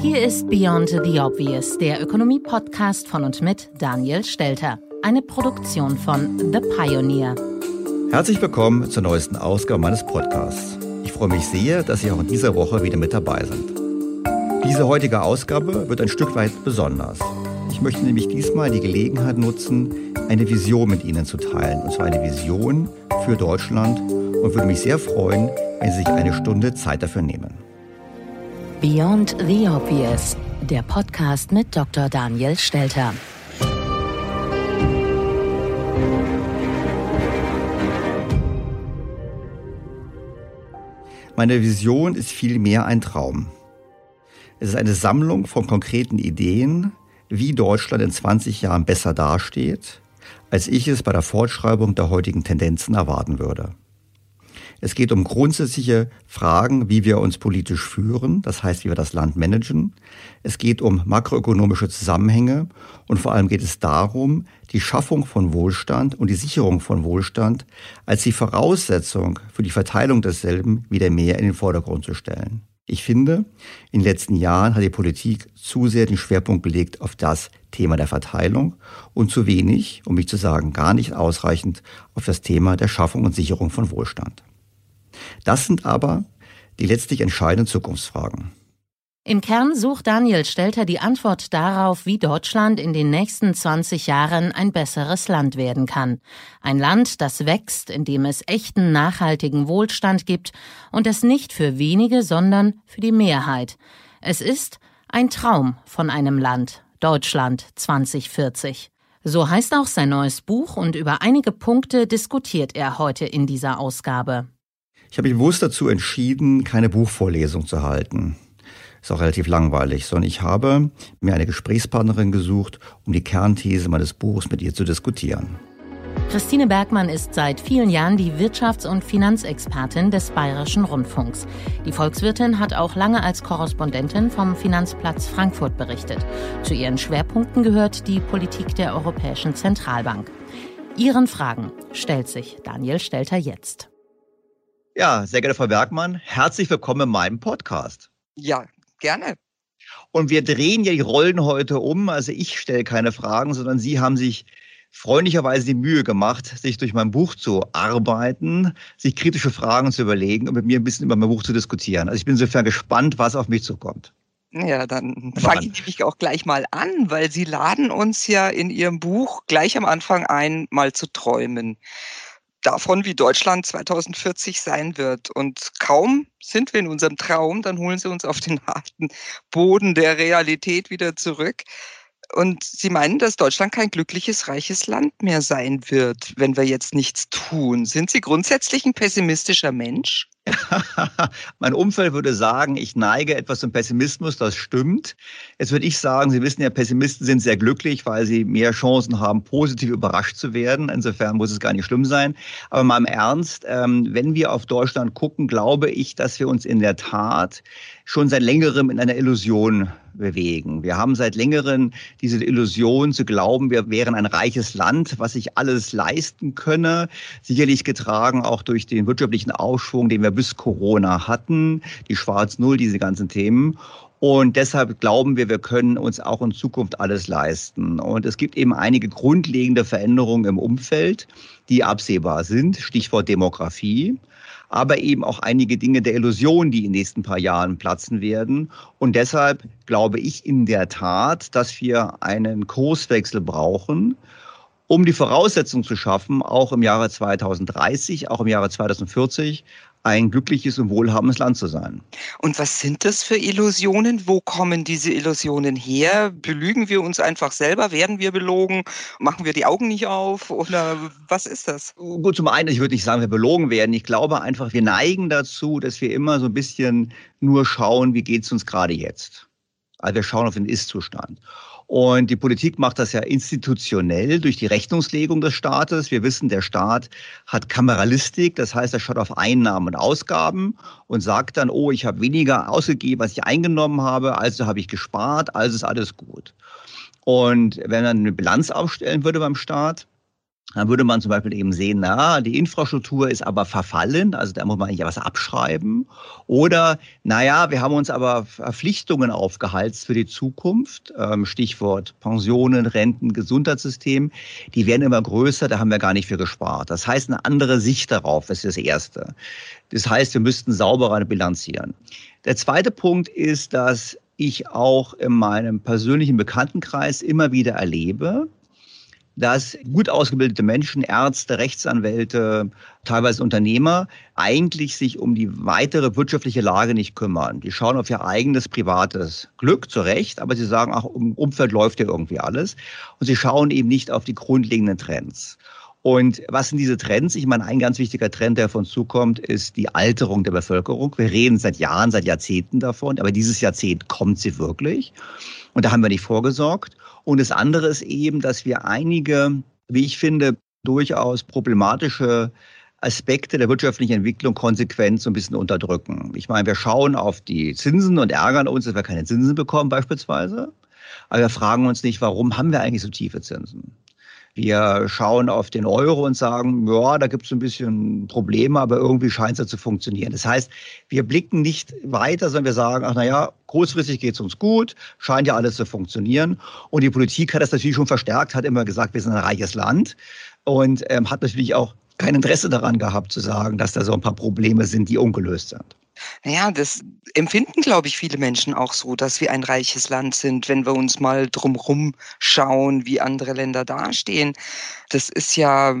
Hier ist Beyond the Obvious, der Ökonomie-Podcast von und mit Daniel Stelter. Eine Produktion von The Pioneer. Herzlich willkommen zur neuesten Ausgabe meines Podcasts. Ich freue mich sehr, dass Sie auch in dieser Woche wieder mit dabei sind. Diese heutige Ausgabe wird ein Stück weit besonders. Ich möchte nämlich diesmal die Gelegenheit nutzen, eine Vision mit Ihnen zu teilen. Und zwar eine Vision für Deutschland und würde mich sehr freuen, wenn Sie sich eine Stunde Zeit dafür nehmen. Beyond the Obvious, der Podcast mit Dr. Daniel Stelter. Meine Vision ist vielmehr ein Traum. Es ist eine Sammlung von konkreten Ideen, wie Deutschland in 20 Jahren besser dasteht, als ich es bei der Fortschreibung der heutigen Tendenzen erwarten würde. Es geht um grundsätzliche Fragen, wie wir uns politisch führen, das heißt, wie wir das Land managen. Es geht um makroökonomische Zusammenhänge und vor allem geht es darum, die Schaffung von Wohlstand und die Sicherung von Wohlstand als die Voraussetzung für die Verteilung desselben wieder mehr in den Vordergrund zu stellen. Ich finde, in den letzten Jahren hat die Politik zu sehr den Schwerpunkt gelegt auf das Thema der Verteilung und zu wenig, um mich zu sagen, gar nicht ausreichend auf das Thema der Schaffung und Sicherung von Wohlstand. Das sind aber die letztlich entscheidenden Zukunftsfragen. Im Kern sucht Daniel Stelter die Antwort darauf, wie Deutschland in den nächsten 20 Jahren ein besseres Land werden kann. Ein Land, das wächst, in dem es echten nachhaltigen Wohlstand gibt und es nicht für wenige, sondern für die Mehrheit. Es ist ein Traum von einem Land, Deutschland 2040. So heißt auch sein neues Buch und über einige Punkte diskutiert er heute in dieser Ausgabe. Ich habe mich bewusst dazu entschieden, keine Buchvorlesung zu halten. Ist auch relativ langweilig, sondern ich habe mir eine Gesprächspartnerin gesucht, um die Kernthese meines Buchs mit ihr zu diskutieren. Christine Bergmann ist seit vielen Jahren die Wirtschafts- und Finanzexpertin des Bayerischen Rundfunks. Die Volkswirtin hat auch lange als Korrespondentin vom Finanzplatz Frankfurt berichtet. Zu ihren Schwerpunkten gehört die Politik der Europäischen Zentralbank. Ihren Fragen stellt sich Daniel Stelter jetzt. Ja, sehr geehrte Frau Bergmann, herzlich willkommen in meinem Podcast. Ja, gerne. Und wir drehen ja die Rollen heute um. Also ich stelle keine Fragen, sondern Sie haben sich freundlicherweise die Mühe gemacht, sich durch mein Buch zu arbeiten, sich kritische Fragen zu überlegen und mit mir ein bisschen über mein Buch zu diskutieren. Also ich bin insofern gespannt, was auf mich zukommt. Ja, dann fange ich nämlich auch gleich mal an, weil Sie laden uns ja in Ihrem Buch gleich am Anfang ein, mal zu träumen. Davon, wie Deutschland 2040 sein wird. Und kaum sind wir in unserem Traum, dann holen Sie uns auf den harten Boden der Realität wieder zurück. Und Sie meinen, dass Deutschland kein glückliches, reiches Land mehr sein wird, wenn wir jetzt nichts tun. Sind Sie grundsätzlich ein pessimistischer Mensch? mein Umfeld würde sagen, ich neige etwas zum Pessimismus, das stimmt. Jetzt würde ich sagen, Sie wissen ja, Pessimisten sind sehr glücklich, weil sie mehr Chancen haben, positiv überrascht zu werden. Insofern muss es gar nicht schlimm sein. Aber mal im Ernst, ähm, wenn wir auf Deutschland gucken, glaube ich, dass wir uns in der Tat schon seit längerem in einer Illusion bewegen. Wir haben seit längerem diese Illusion zu glauben, wir wären ein reiches Land, was sich alles leisten könne. Sicherlich getragen auch durch den wirtschaftlichen Aufschwung, den wir bis Corona hatten, die Schwarz-Null, diese ganzen Themen. Und deshalb glauben wir, wir können uns auch in Zukunft alles leisten. Und es gibt eben einige grundlegende Veränderungen im Umfeld, die absehbar sind. Stichwort Demografie aber eben auch einige Dinge der Illusion, die in den nächsten paar Jahren platzen werden. Und deshalb glaube ich in der Tat, dass wir einen Kurswechsel brauchen, um die Voraussetzungen zu schaffen, auch im Jahre 2030, auch im Jahre 2040 ein glückliches und wohlhabendes Land zu sein. Und was sind das für Illusionen? Wo kommen diese Illusionen her? Belügen wir uns einfach selber? Werden wir belogen? Machen wir die Augen nicht auf? Oder was ist das? Gut, zum einen, ich würde nicht sagen, wir belogen werden. Ich glaube einfach, wir neigen dazu, dass wir immer so ein bisschen nur schauen, wie geht es uns gerade jetzt. Also wir schauen auf den Ist-Zustand. Und die Politik macht das ja institutionell durch die Rechnungslegung des Staates. Wir wissen, der Staat hat Kameralistik, das heißt, er schaut auf Einnahmen und Ausgaben und sagt dann, oh, ich habe weniger ausgegeben, als ich eingenommen habe, also habe ich gespart, also ist alles gut. Und wenn man eine Bilanz aufstellen würde beim Staat, dann würde man zum Beispiel eben sehen, na, die Infrastruktur ist aber verfallen, also da muss man eigentlich was abschreiben. Oder, naja, wir haben uns aber Verpflichtungen aufgeheizt für die Zukunft, ähm, Stichwort Pensionen, Renten, Gesundheitssystem, die werden immer größer, da haben wir gar nicht für gespart. Das heißt, eine andere Sicht darauf ist das Erste. Das heißt, wir müssten sauberer bilanzieren. Der zweite Punkt ist, dass ich auch in meinem persönlichen Bekanntenkreis immer wieder erlebe, dass gut ausgebildete Menschen, Ärzte, Rechtsanwälte, teilweise Unternehmer, eigentlich sich um die weitere wirtschaftliche Lage nicht kümmern. Die schauen auf ihr eigenes privates Glück, zu Recht, aber sie sagen, ach, im Umfeld läuft ja irgendwie alles. Und sie schauen eben nicht auf die grundlegenden Trends. Und was sind diese Trends? Ich meine, ein ganz wichtiger Trend, der uns zukommt, ist die Alterung der Bevölkerung. Wir reden seit Jahren, seit Jahrzehnten davon, aber dieses Jahrzehnt kommt sie wirklich. Und da haben wir nicht vorgesorgt. Und das andere ist eben, dass wir einige, wie ich finde, durchaus problematische Aspekte der wirtschaftlichen Entwicklung konsequent so ein bisschen unterdrücken. Ich meine, wir schauen auf die Zinsen und ärgern uns, dass wir keine Zinsen bekommen beispielsweise. Aber wir fragen uns nicht, warum haben wir eigentlich so tiefe Zinsen? Wir schauen auf den Euro und sagen, ja, da gibt es ein bisschen Probleme, aber irgendwie scheint es ja zu funktionieren. Das heißt, wir blicken nicht weiter, sondern wir sagen, ach naja, kurzfristig geht es uns gut, scheint ja alles zu funktionieren. Und die Politik hat das natürlich schon verstärkt, hat immer gesagt, wir sind ein reiches Land und ähm, hat natürlich auch kein Interesse daran gehabt zu sagen, dass da so ein paar Probleme sind, die ungelöst sind. Naja, das empfinden, glaube ich, viele Menschen auch so, dass wir ein reiches Land sind, wenn wir uns mal drumherum schauen, wie andere Länder dastehen. Das ist ja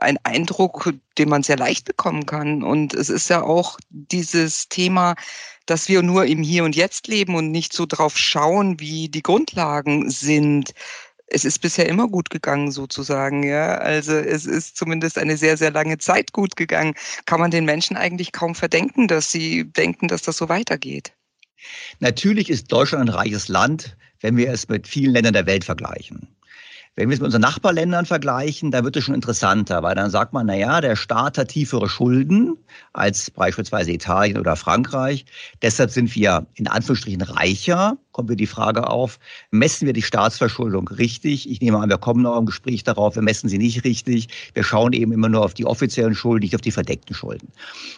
ein Eindruck, den man sehr leicht bekommen kann. Und es ist ja auch dieses Thema, dass wir nur im Hier und Jetzt leben und nicht so drauf schauen, wie die Grundlagen sind es ist bisher immer gut gegangen, sozusagen, ja. Also es ist zumindest eine sehr, sehr lange Zeit gut gegangen. Kann man den Menschen eigentlich kaum verdenken, dass sie denken, dass das so weitergeht. Natürlich ist Deutschland ein reiches Land, wenn wir es mit vielen Ländern der Welt vergleichen. Wenn wir es mit unseren Nachbarländern vergleichen, da wird es schon interessanter, weil dann sagt man, na ja, der Staat hat tiefere Schulden als beispielsweise Italien oder Frankreich. Deshalb sind wir in Anführungsstrichen reicher, kommt wieder die Frage auf, messen wir die Staatsverschuldung richtig? Ich nehme an, wir kommen noch im Gespräch darauf, wir messen sie nicht richtig. Wir schauen eben immer nur auf die offiziellen Schulden, nicht auf die verdeckten Schulden.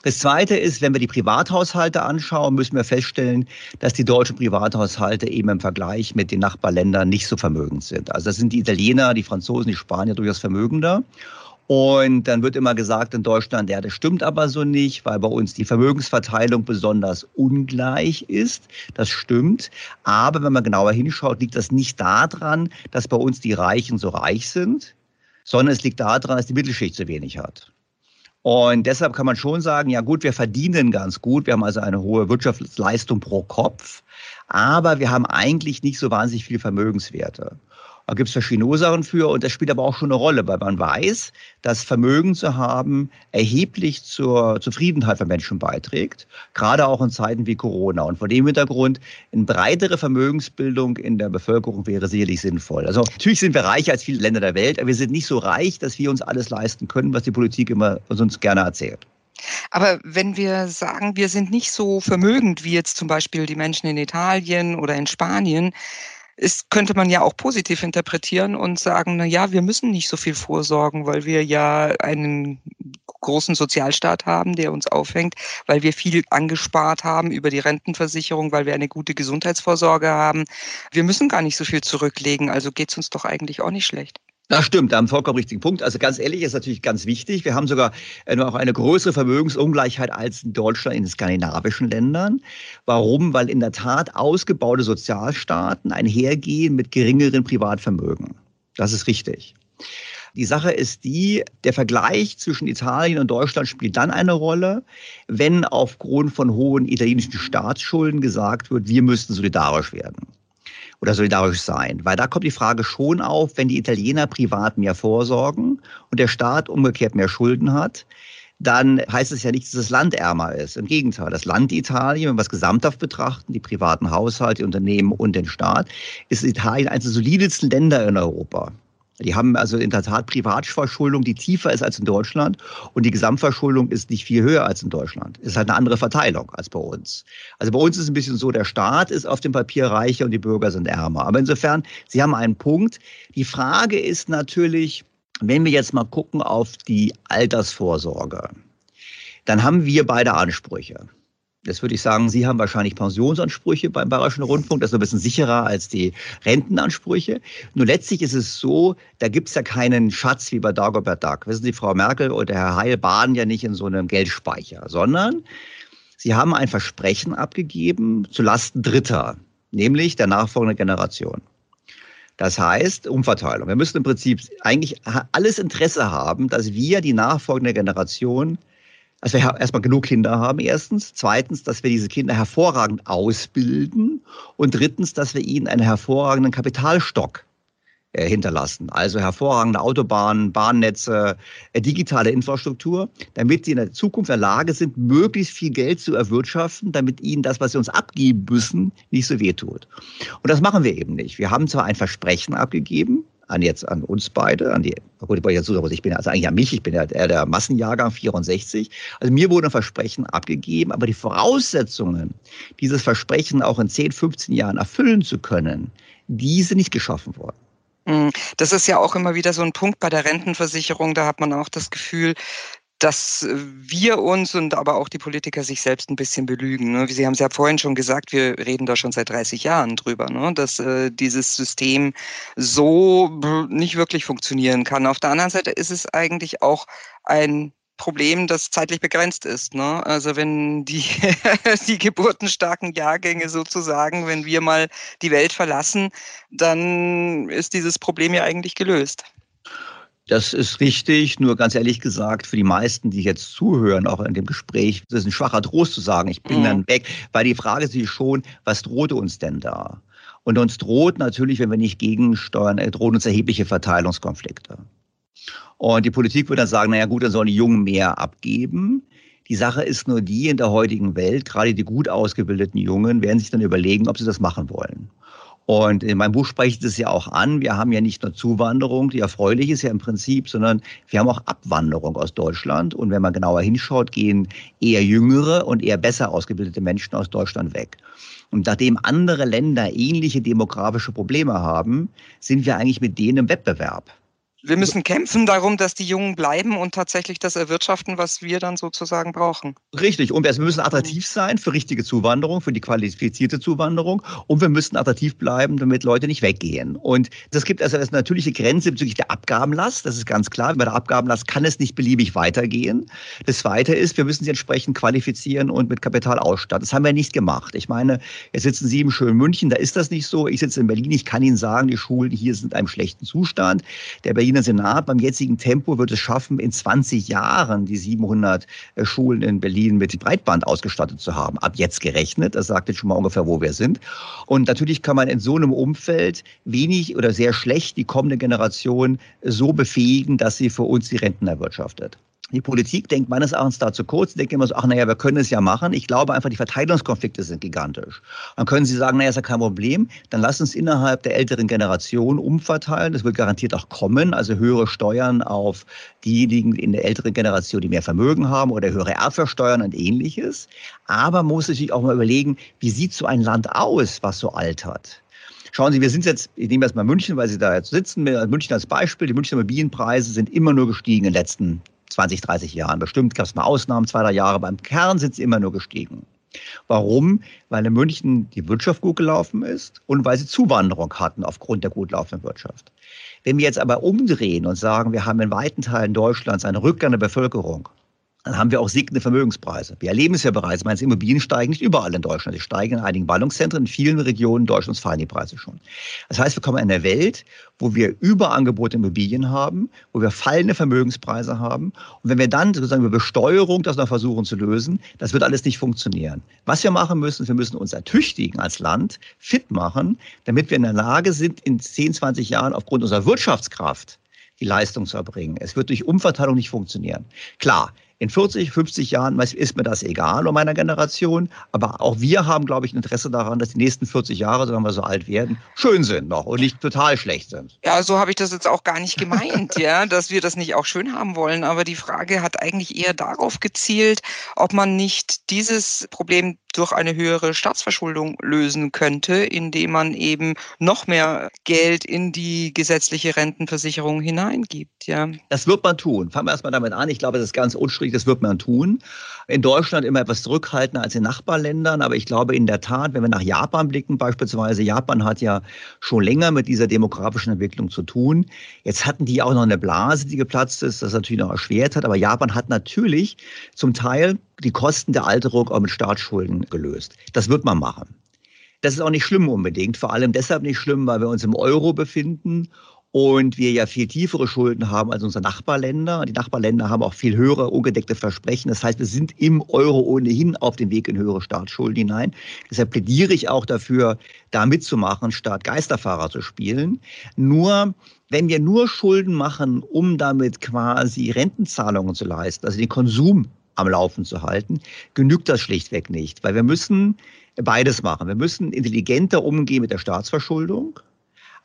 Das Zweite ist, wenn wir die Privathaushalte anschauen, müssen wir feststellen, dass die deutschen Privathaushalte eben im Vergleich mit den Nachbarländern nicht so vermögend sind. Also das sind die Italiener, die Franzosen, die Spanier durchaus vermögender. Und dann wird immer gesagt in Deutschland, ja, das stimmt aber so nicht, weil bei uns die Vermögensverteilung besonders ungleich ist. Das stimmt. Aber wenn man genauer hinschaut, liegt das nicht daran, dass bei uns die Reichen so reich sind, sondern es liegt daran, dass die Mittelschicht zu wenig hat. Und deshalb kann man schon sagen, ja gut, wir verdienen ganz gut, wir haben also eine hohe Wirtschaftsleistung pro Kopf, aber wir haben eigentlich nicht so wahnsinnig viele Vermögenswerte. Da gibt es verschiedene Ursachen für und das spielt aber auch schon eine Rolle, weil man weiß, dass Vermögen zu haben erheblich zur Zufriedenheit von Menschen beiträgt, gerade auch in Zeiten wie Corona. Und vor dem Hintergrund eine breitere Vermögensbildung in der Bevölkerung wäre sicherlich sinnvoll. Also natürlich sind wir reicher als viele Länder der Welt, aber wir sind nicht so reich, dass wir uns alles leisten können, was die Politik immer uns gerne erzählt. Aber wenn wir sagen, wir sind nicht so vermögend wie jetzt zum Beispiel die Menschen in Italien oder in Spanien, ist, könnte man ja auch positiv interpretieren und sagen, na ja, wir müssen nicht so viel vorsorgen, weil wir ja einen großen Sozialstaat haben, der uns aufhängt, weil wir viel angespart haben über die Rentenversicherung, weil wir eine gute Gesundheitsvorsorge haben. Wir müssen gar nicht so viel zurücklegen, also geht es uns doch eigentlich auch nicht schlecht. Das stimmt, da haben vollkommen richtigen Punkt. Also ganz ehrlich, ist natürlich ganz wichtig. Wir haben sogar äh, noch eine größere Vermögensungleichheit als in Deutschland in den skandinavischen Ländern. Warum? Weil in der Tat ausgebaute Sozialstaaten einhergehen mit geringeren Privatvermögen. Das ist richtig. Die Sache ist die, der Vergleich zwischen Italien und Deutschland spielt dann eine Rolle, wenn aufgrund von hohen italienischen Staatsschulden gesagt wird, wir müssten solidarisch werden oder solidarisch sein. Weil da kommt die Frage schon auf, wenn die Italiener privat mehr vorsorgen und der Staat umgekehrt mehr Schulden hat, dann heißt es ja nicht, dass das Land ärmer ist. Im Gegenteil, das Land Italien, wenn wir es gesamthaft betrachten, die privaten Haushalte, die Unternehmen und den Staat, ist Italien eines der solidesten Länder in Europa. Die haben also in der Tat Privatverschuldung, die tiefer ist als in Deutschland und die Gesamtverschuldung ist nicht viel höher als in Deutschland. Ist halt eine andere Verteilung als bei uns. Also bei uns ist es ein bisschen so, der Staat ist auf dem Papier reicher und die Bürger sind ärmer. Aber insofern, Sie haben einen Punkt. Die Frage ist natürlich, wenn wir jetzt mal gucken auf die Altersvorsorge, dann haben wir beide Ansprüche. Das würde ich sagen, Sie haben wahrscheinlich Pensionsansprüche beim Bayerischen Rundfunk. Das ist ein bisschen sicherer als die Rentenansprüche. Nur letztlich ist es so, da gibt es ja keinen Schatz wie bei Dagobert Duck. Wissen Sie, Frau Merkel oder Herr Heil baden ja nicht in so einem Geldspeicher, sondern Sie haben ein Versprechen abgegeben zu Lasten Dritter, nämlich der nachfolgenden Generation. Das heißt, Umverteilung. Wir müssen im Prinzip eigentlich alles Interesse haben, dass wir die nachfolgende Generation also wir erstmal genug Kinder haben, erstens. Zweitens, dass wir diese Kinder hervorragend ausbilden. Und drittens, dass wir ihnen einen hervorragenden Kapitalstock äh, hinterlassen. Also hervorragende Autobahnen, Bahnnetze, äh, digitale Infrastruktur, damit sie in der Zukunft in der Lage sind, möglichst viel Geld zu erwirtschaften, damit ihnen das, was sie uns abgeben müssen, nicht so wehtut. Und das machen wir eben nicht. Wir haben zwar ein Versprechen abgegeben, an jetzt an uns beide, an die, gut, ich bin also eigentlich an mich, ich bin ja der, der Massenjahrgang 64. Also mir wurde ein Versprechen abgegeben, aber die Voraussetzungen, dieses Versprechen auch in 10, 15 Jahren erfüllen zu können, die sind nicht geschaffen worden. Hm, das ist ja auch immer wieder so ein Punkt bei der Rentenversicherung. Da hat man auch das Gefühl, dass wir uns und aber auch die Politiker sich selbst ein bisschen belügen. Ne? Sie haben es ja vorhin schon gesagt, wir reden da schon seit 30 Jahren drüber, ne? dass äh, dieses System so nicht wirklich funktionieren kann. Auf der anderen Seite ist es eigentlich auch ein Problem, das zeitlich begrenzt ist. Ne? Also wenn die, die geburtenstarken Jahrgänge sozusagen, wenn wir mal die Welt verlassen, dann ist dieses Problem ja eigentlich gelöst. Das ist richtig, nur ganz ehrlich gesagt, für die meisten, die jetzt zuhören, auch in dem Gespräch, das ist ein schwacher Trost zu sagen, ich bin mhm. dann weg, weil die Frage ist schon, was droht uns denn da? Und uns droht natürlich, wenn wir nicht gegensteuern, äh, drohen uns erhebliche Verteilungskonflikte. Und die Politik würde dann sagen, naja gut, dann sollen die Jungen mehr abgeben. Die Sache ist nur die, in der heutigen Welt, gerade die gut ausgebildeten Jungen, werden sich dann überlegen, ob sie das machen wollen. Und in meinem Buch spreche ich das ja auch an. Wir haben ja nicht nur Zuwanderung, die erfreulich ist ja im Prinzip, sondern wir haben auch Abwanderung aus Deutschland. Und wenn man genauer hinschaut, gehen eher jüngere und eher besser ausgebildete Menschen aus Deutschland weg. Und nachdem andere Länder ähnliche demografische Probleme haben, sind wir eigentlich mit denen im Wettbewerb. Wir müssen kämpfen darum, dass die Jungen bleiben und tatsächlich das erwirtschaften, was wir dann sozusagen brauchen. Richtig. Und wir müssen attraktiv sein für richtige Zuwanderung, für die qualifizierte Zuwanderung. Und wir müssen attraktiv bleiben, damit Leute nicht weggehen. Und das gibt also eine natürliche Grenze bezüglich der Abgabenlast. Das ist ganz klar. Bei der Abgabenlast kann es nicht beliebig weitergehen. Das Zweite ist, wir müssen sie entsprechend qualifizieren und mit Kapital ausstatten. Das haben wir nicht gemacht. Ich meine, jetzt sitzen Sie im schönen München, da ist das nicht so. Ich sitze in Berlin. Ich kann Ihnen sagen, die Schulen hier sind in einem schlechten Zustand. Der Berlin Berliner Senat beim jetzigen Tempo wird es schaffen, in 20 Jahren die 700 äh, Schulen in Berlin mit Breitband ausgestattet zu haben. Ab jetzt gerechnet. Das sagt jetzt schon mal ungefähr, wo wir sind. Und natürlich kann man in so einem Umfeld wenig oder sehr schlecht die kommende Generation so befähigen, dass sie für uns die Renten erwirtschaftet. Die Politik denkt meines Erachtens da zu kurz, denkt immer so, ach naja, wir können es ja machen. Ich glaube einfach, die Verteilungskonflikte sind gigantisch. Dann können Sie sagen, naja, ist ja kein Problem, dann lass uns innerhalb der älteren Generation umverteilen. Das wird garantiert auch kommen, also höhere Steuern auf diejenigen in der älteren Generation, die mehr Vermögen haben oder höhere Erbversteuern und ähnliches. Aber man muss sich auch mal überlegen, wie sieht so ein Land aus, was so altert? Schauen Sie, wir sind jetzt, ich nehme jetzt mal München, weil Sie da jetzt sitzen, München als Beispiel. Die Münchner Immobilienpreise sind immer nur gestiegen in den letzten 20, 30 Jahren. Bestimmt gab es mal Ausnahmen, zwei, drei Jahre. Beim Kern sind sie immer nur gestiegen. Warum? Weil in München die Wirtschaft gut gelaufen ist und weil sie Zuwanderung hatten aufgrund der gut laufenden Wirtschaft. Wenn wir jetzt aber umdrehen und sagen, wir haben in weiten Teilen Deutschlands eine Rückgang der Bevölkerung, dann haben wir auch sinkende Vermögenspreise. Wir erleben es ja bereits. Meine Immobilien steigen nicht überall in Deutschland. Sie steigen in einigen Ballungszentren. In vielen Regionen Deutschlands fallen die Preise schon. Das heißt, wir kommen in eine Welt, wo wir Überangebot Immobilien haben, wo wir fallende Vermögenspreise haben. Und wenn wir dann sozusagen über Besteuerung das noch versuchen zu lösen, das wird alles nicht funktionieren. Was wir machen müssen, wir müssen uns ertüchtigen als Land, fit machen, damit wir in der Lage sind, in 10, 20 Jahren aufgrund unserer Wirtschaftskraft die Leistung zu erbringen. Es wird durch Umverteilung nicht funktionieren. Klar, in 40, 50 Jahren ist mir das egal um meiner Generation. Aber auch wir haben, glaube ich, ein Interesse daran, dass die nächsten 40 Jahre, wenn wir so alt werden, schön sind noch und nicht total schlecht sind. Ja, so habe ich das jetzt auch gar nicht gemeint, ja, dass wir das nicht auch schön haben wollen. Aber die Frage hat eigentlich eher darauf gezielt, ob man nicht dieses Problem durch eine höhere Staatsverschuldung lösen könnte, indem man eben noch mehr Geld in die gesetzliche Rentenversicherung hineingibt. Ja. Das wird man tun. Fangen wir erstmal damit an. Ich glaube, das ist ganz unstrittig, das wird man tun. In Deutschland immer etwas zurückhaltender als in Nachbarländern, aber ich glaube in der Tat, wenn wir nach Japan blicken beispielsweise, Japan hat ja schon länger mit dieser demografischen Entwicklung zu tun. Jetzt hatten die auch noch eine Blase, die geplatzt ist, das natürlich noch erschwert hat, aber Japan hat natürlich zum Teil die Kosten der Alterung auch mit Staatsschulden gelöst. Das wird man machen. Das ist auch nicht schlimm unbedingt, vor allem deshalb nicht schlimm, weil wir uns im Euro befinden und wir ja viel tiefere Schulden haben als unsere Nachbarländer. Die Nachbarländer haben auch viel höhere ungedeckte Versprechen. Das heißt, wir sind im Euro ohnehin auf dem Weg in höhere Staatsschulden hinein. Deshalb plädiere ich auch dafür, da mitzumachen, statt Geisterfahrer zu spielen. Nur wenn wir nur Schulden machen, um damit quasi Rentenzahlungen zu leisten, also den Konsum am Laufen zu halten, genügt das schlichtweg nicht, weil wir müssen beides machen. Wir müssen intelligenter umgehen mit der Staatsverschuldung,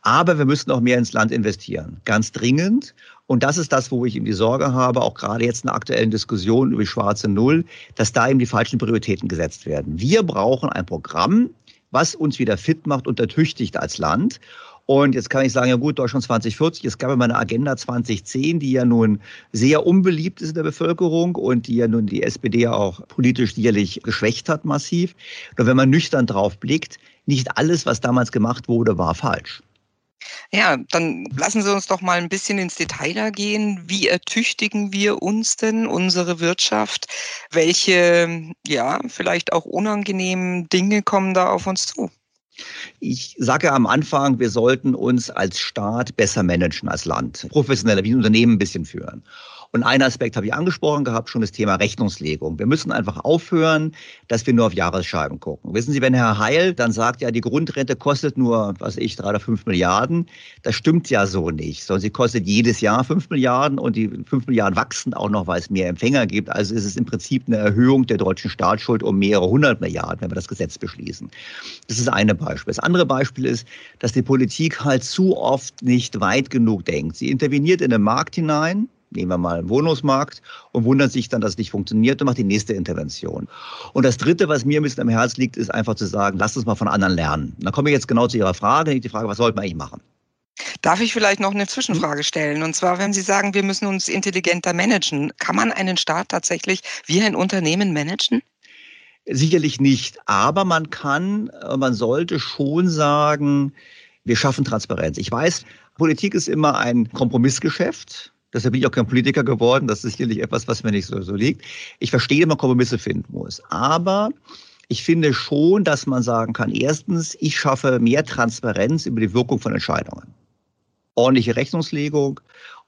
aber wir müssen auch mehr ins Land investieren, ganz dringend. Und das ist das, wo ich eben die Sorge habe, auch gerade jetzt in der aktuellen Diskussion über die schwarze Null, dass da eben die falschen Prioritäten gesetzt werden. Wir brauchen ein Programm, was uns wieder fit macht und ertüchtigt als Land. Und jetzt kann ich sagen, ja gut, Deutschland 2040, es gab ja mal eine Agenda 2010, die ja nun sehr unbeliebt ist in der Bevölkerung und die ja nun die SPD ja auch politisch sicherlich geschwächt hat massiv. Nur wenn man nüchtern drauf blickt, nicht alles, was damals gemacht wurde, war falsch. Ja, dann lassen Sie uns doch mal ein bisschen ins Detail gehen. Wie ertüchtigen wir uns denn, unsere Wirtschaft? Welche, ja, vielleicht auch unangenehmen Dinge kommen da auf uns zu? Ich sage am Anfang, wir sollten uns als Staat besser managen als Land, professioneller, wie ein Unternehmen ein bisschen führen. Und einen Aspekt habe ich angesprochen gehabt, schon das Thema Rechnungslegung. Wir müssen einfach aufhören, dass wir nur auf Jahresscheiben gucken. Wissen Sie, wenn Herr Heil dann sagt, ja, die Grundrente kostet nur, was ich, drei oder fünf Milliarden, das stimmt ja so nicht, sondern sie kostet jedes Jahr fünf Milliarden und die fünf Milliarden wachsen auch noch, weil es mehr Empfänger gibt. Also ist es im Prinzip eine Erhöhung der deutschen Staatsschuld um mehrere hundert Milliarden, wenn wir das Gesetz beschließen. Das ist eine Beispiel. Das andere Beispiel ist, dass die Politik halt zu oft nicht weit genug denkt. Sie interveniert in den Markt hinein, nehmen wir mal einen Wohnungsmarkt und wundert sich dann, dass es nicht funktioniert und macht die nächste Intervention. Und das Dritte, was mir ein bisschen am Herz liegt, ist einfach zu sagen, lasst uns mal von anderen lernen. Und dann komme ich jetzt genau zu Ihrer Frage, die Frage, was sollte man eigentlich machen? Darf ich vielleicht noch eine Zwischenfrage stellen? Und zwar, wenn Sie sagen, wir müssen uns intelligenter managen, kann man einen Staat tatsächlich wie ein Unternehmen managen? Sicherlich nicht, aber man kann, man sollte schon sagen, wir schaffen Transparenz. Ich weiß, Politik ist immer ein Kompromissgeschäft. Deshalb bin ich auch kein Politiker geworden. Das ist sicherlich etwas, was mir nicht so, so liegt. Ich verstehe, man Kompromisse finden muss. Aber ich finde schon, dass man sagen kann, erstens, ich schaffe mehr Transparenz über die Wirkung von Entscheidungen. Ordentliche Rechnungslegung,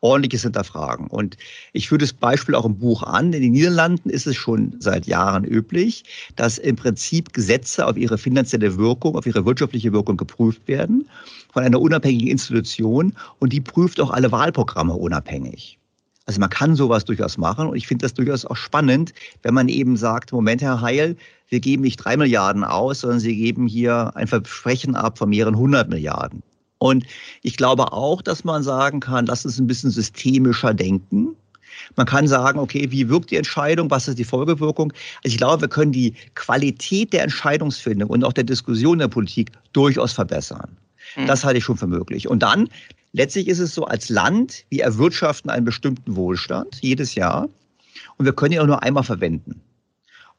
ordentliches Hinterfragen. Und ich führe das Beispiel auch im Buch an. In den Niederlanden ist es schon seit Jahren üblich, dass im Prinzip Gesetze auf ihre finanzielle Wirkung, auf ihre wirtschaftliche Wirkung geprüft werden von einer unabhängigen Institution und die prüft auch alle Wahlprogramme unabhängig. Also man kann sowas durchaus machen und ich finde das durchaus auch spannend, wenn man eben sagt, Moment, Herr Heil, wir geben nicht drei Milliarden aus, sondern Sie geben hier ein Versprechen ab von mehreren hundert Milliarden. Und ich glaube auch, dass man sagen kann, lass uns ein bisschen systemischer denken. Man kann sagen, okay, wie wirkt die Entscheidung, was ist die Folgewirkung? Also ich glaube, wir können die Qualität der Entscheidungsfindung und auch der Diskussion der Politik durchaus verbessern. Mhm. Das halte ich schon für möglich. Und dann, letztlich ist es so, als Land, wir erwirtschaften einen bestimmten Wohlstand jedes Jahr und wir können ihn auch nur einmal verwenden.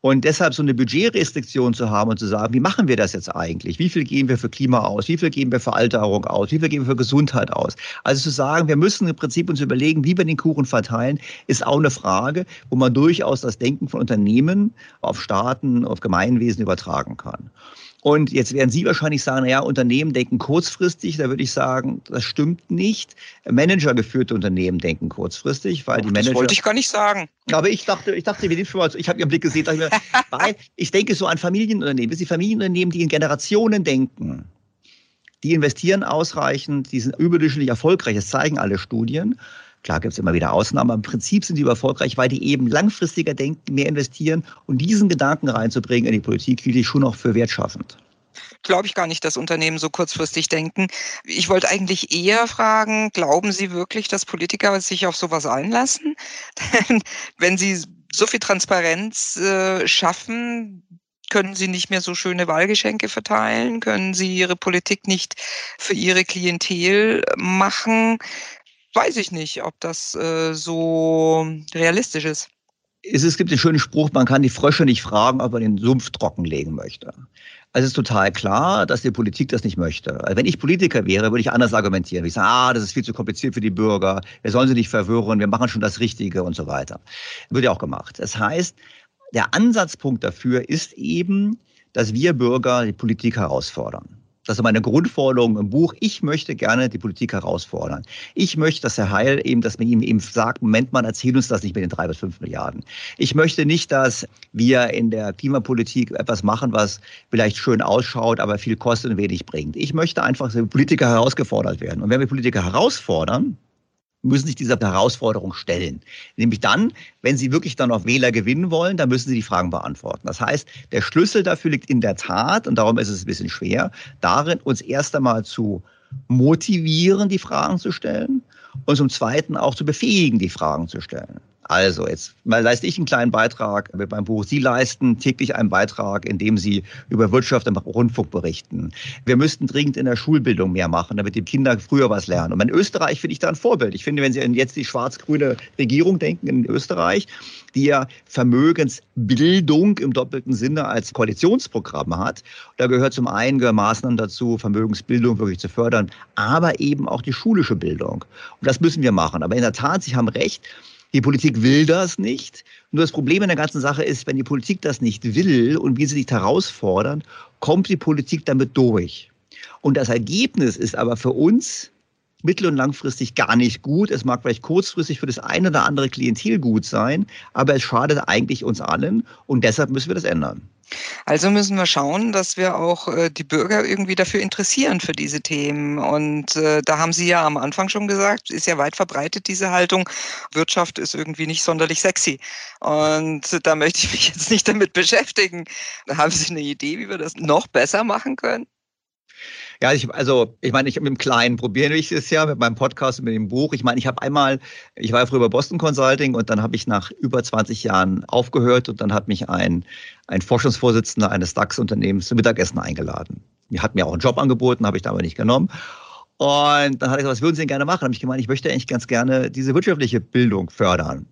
Und deshalb so eine Budgetrestriktion zu haben und zu sagen, wie machen wir das jetzt eigentlich? Wie viel geben wir für Klima aus? Wie viel geben wir für Alterung aus? Wie viel geben wir für Gesundheit aus? Also zu sagen, wir müssen im Prinzip uns überlegen, wie wir den Kuchen verteilen, ist auch eine Frage, wo man durchaus das Denken von Unternehmen auf Staaten, auf Gemeinwesen übertragen kann. Und jetzt werden Sie wahrscheinlich sagen, naja, Unternehmen denken kurzfristig. Da würde ich sagen, das stimmt nicht. Managergeführte Unternehmen denken kurzfristig, weil die Manager. Das wollte ich gar nicht sagen. Aber ich dachte, ich dachte, wir nehmen schon mal, ich habe Ihren Blick gesehen, ich, mir, weil ich denke so an Familienunternehmen. Das sind Familienunternehmen, die in Generationen denken. Die investieren ausreichend, die sind überdurchschnittlich erfolgreich. Das zeigen alle Studien. Klar gibt es immer wieder Ausnahmen, aber im Prinzip sind die erfolgreich, weil die eben langfristiger denken, mehr investieren und diesen Gedanken reinzubringen in die Politik, hielt ich schon noch für wertschaffend glaube ich gar nicht, dass Unternehmen so kurzfristig denken. Ich wollte eigentlich eher fragen, glauben Sie wirklich, dass Politiker sich auf sowas einlassen? Denn wenn Sie so viel Transparenz äh, schaffen, können Sie nicht mehr so schöne Wahlgeschenke verteilen? Können Sie Ihre Politik nicht für Ihre Klientel machen? Weiß ich nicht, ob das äh, so realistisch ist. Es, gibt den schönen Spruch, man kann die Frösche nicht fragen, ob man den Sumpf trockenlegen möchte. Also es ist total klar, dass die Politik das nicht möchte. Also wenn ich Politiker wäre, würde ich anders argumentieren. Ich sage, ah, das ist viel zu kompliziert für die Bürger, wir sollen sie nicht verwirren, wir machen schon das Richtige und so weiter. Wird ja auch gemacht. Das heißt, der Ansatzpunkt dafür ist eben, dass wir Bürger die Politik herausfordern. Das ist meine Grundforderung im Buch. Ich möchte gerne die Politik herausfordern. Ich möchte, dass Herr Heil eben, dass man ihm eben sagt, Moment mal, erzähl uns das nicht mit den drei bis fünf Milliarden. Ich möchte nicht, dass wir in der Klimapolitik etwas machen, was vielleicht schön ausschaut, aber viel kostet und wenig bringt. Ich möchte einfach, dass Politiker herausgefordert werden. Und wenn wir Politiker herausfordern, müssen sich dieser Herausforderung stellen. Nämlich dann, wenn sie wirklich dann auf Wähler gewinnen wollen, dann müssen sie die Fragen beantworten. Das heißt, der Schlüssel dafür liegt in der Tat, und darum ist es ein bisschen schwer, darin, uns erst einmal zu motivieren, die Fragen zu stellen und zum Zweiten auch zu befähigen, die Fragen zu stellen. Also, jetzt mal leiste ich einen kleinen Beitrag mit meinem Buch. Sie leisten täglich einen Beitrag, indem Sie über Wirtschaft im Rundfunk berichten. Wir müssten dringend in der Schulbildung mehr machen, damit die Kinder früher was lernen. Und in Österreich finde ich da ein Vorbild. Ich finde, wenn Sie an jetzt die schwarz-grüne Regierung denken in Österreich, die ja Vermögensbildung im doppelten Sinne als Koalitionsprogramm hat. Da gehört zum einen Maßnahmen dazu, Vermögensbildung wirklich zu fördern, aber eben auch die schulische Bildung. Und das müssen wir machen. Aber in der Tat, Sie haben recht, die Politik will das nicht. Nur das Problem in der ganzen Sache ist, wenn die Politik das nicht will und wir sie nicht herausfordern, kommt die Politik damit durch. Und das Ergebnis ist aber für uns mittel- und langfristig gar nicht gut. Es mag vielleicht kurzfristig für das eine oder andere Klientel gut sein, aber es schadet eigentlich uns allen und deshalb müssen wir das ändern. Also müssen wir schauen, dass wir auch äh, die Bürger irgendwie dafür interessieren für diese Themen. Und äh, da haben Sie ja am Anfang schon gesagt, ist ja weit verbreitet diese Haltung, Wirtschaft ist irgendwie nicht sonderlich sexy. Und da möchte ich mich jetzt nicht damit beschäftigen. Haben Sie eine Idee, wie wir das noch besser machen können? Ja, ich, also ich meine, ich mit dem Kleinen probieren ich es ja mit meinem Podcast und mit dem Buch. Ich meine, ich habe einmal, ich war ja früher bei Boston Consulting und dann habe ich nach über 20 Jahren aufgehört und dann hat mich ein, ein Forschungsvorsitzender eines DAX-Unternehmens zum Mittagessen eingeladen. Er hat mir auch einen Job angeboten, habe ich aber nicht genommen. Und dann hat er gesagt, was würden Sie denn gerne machen? habe ich gemeint, ich möchte eigentlich ganz gerne diese wirtschaftliche Bildung fördern.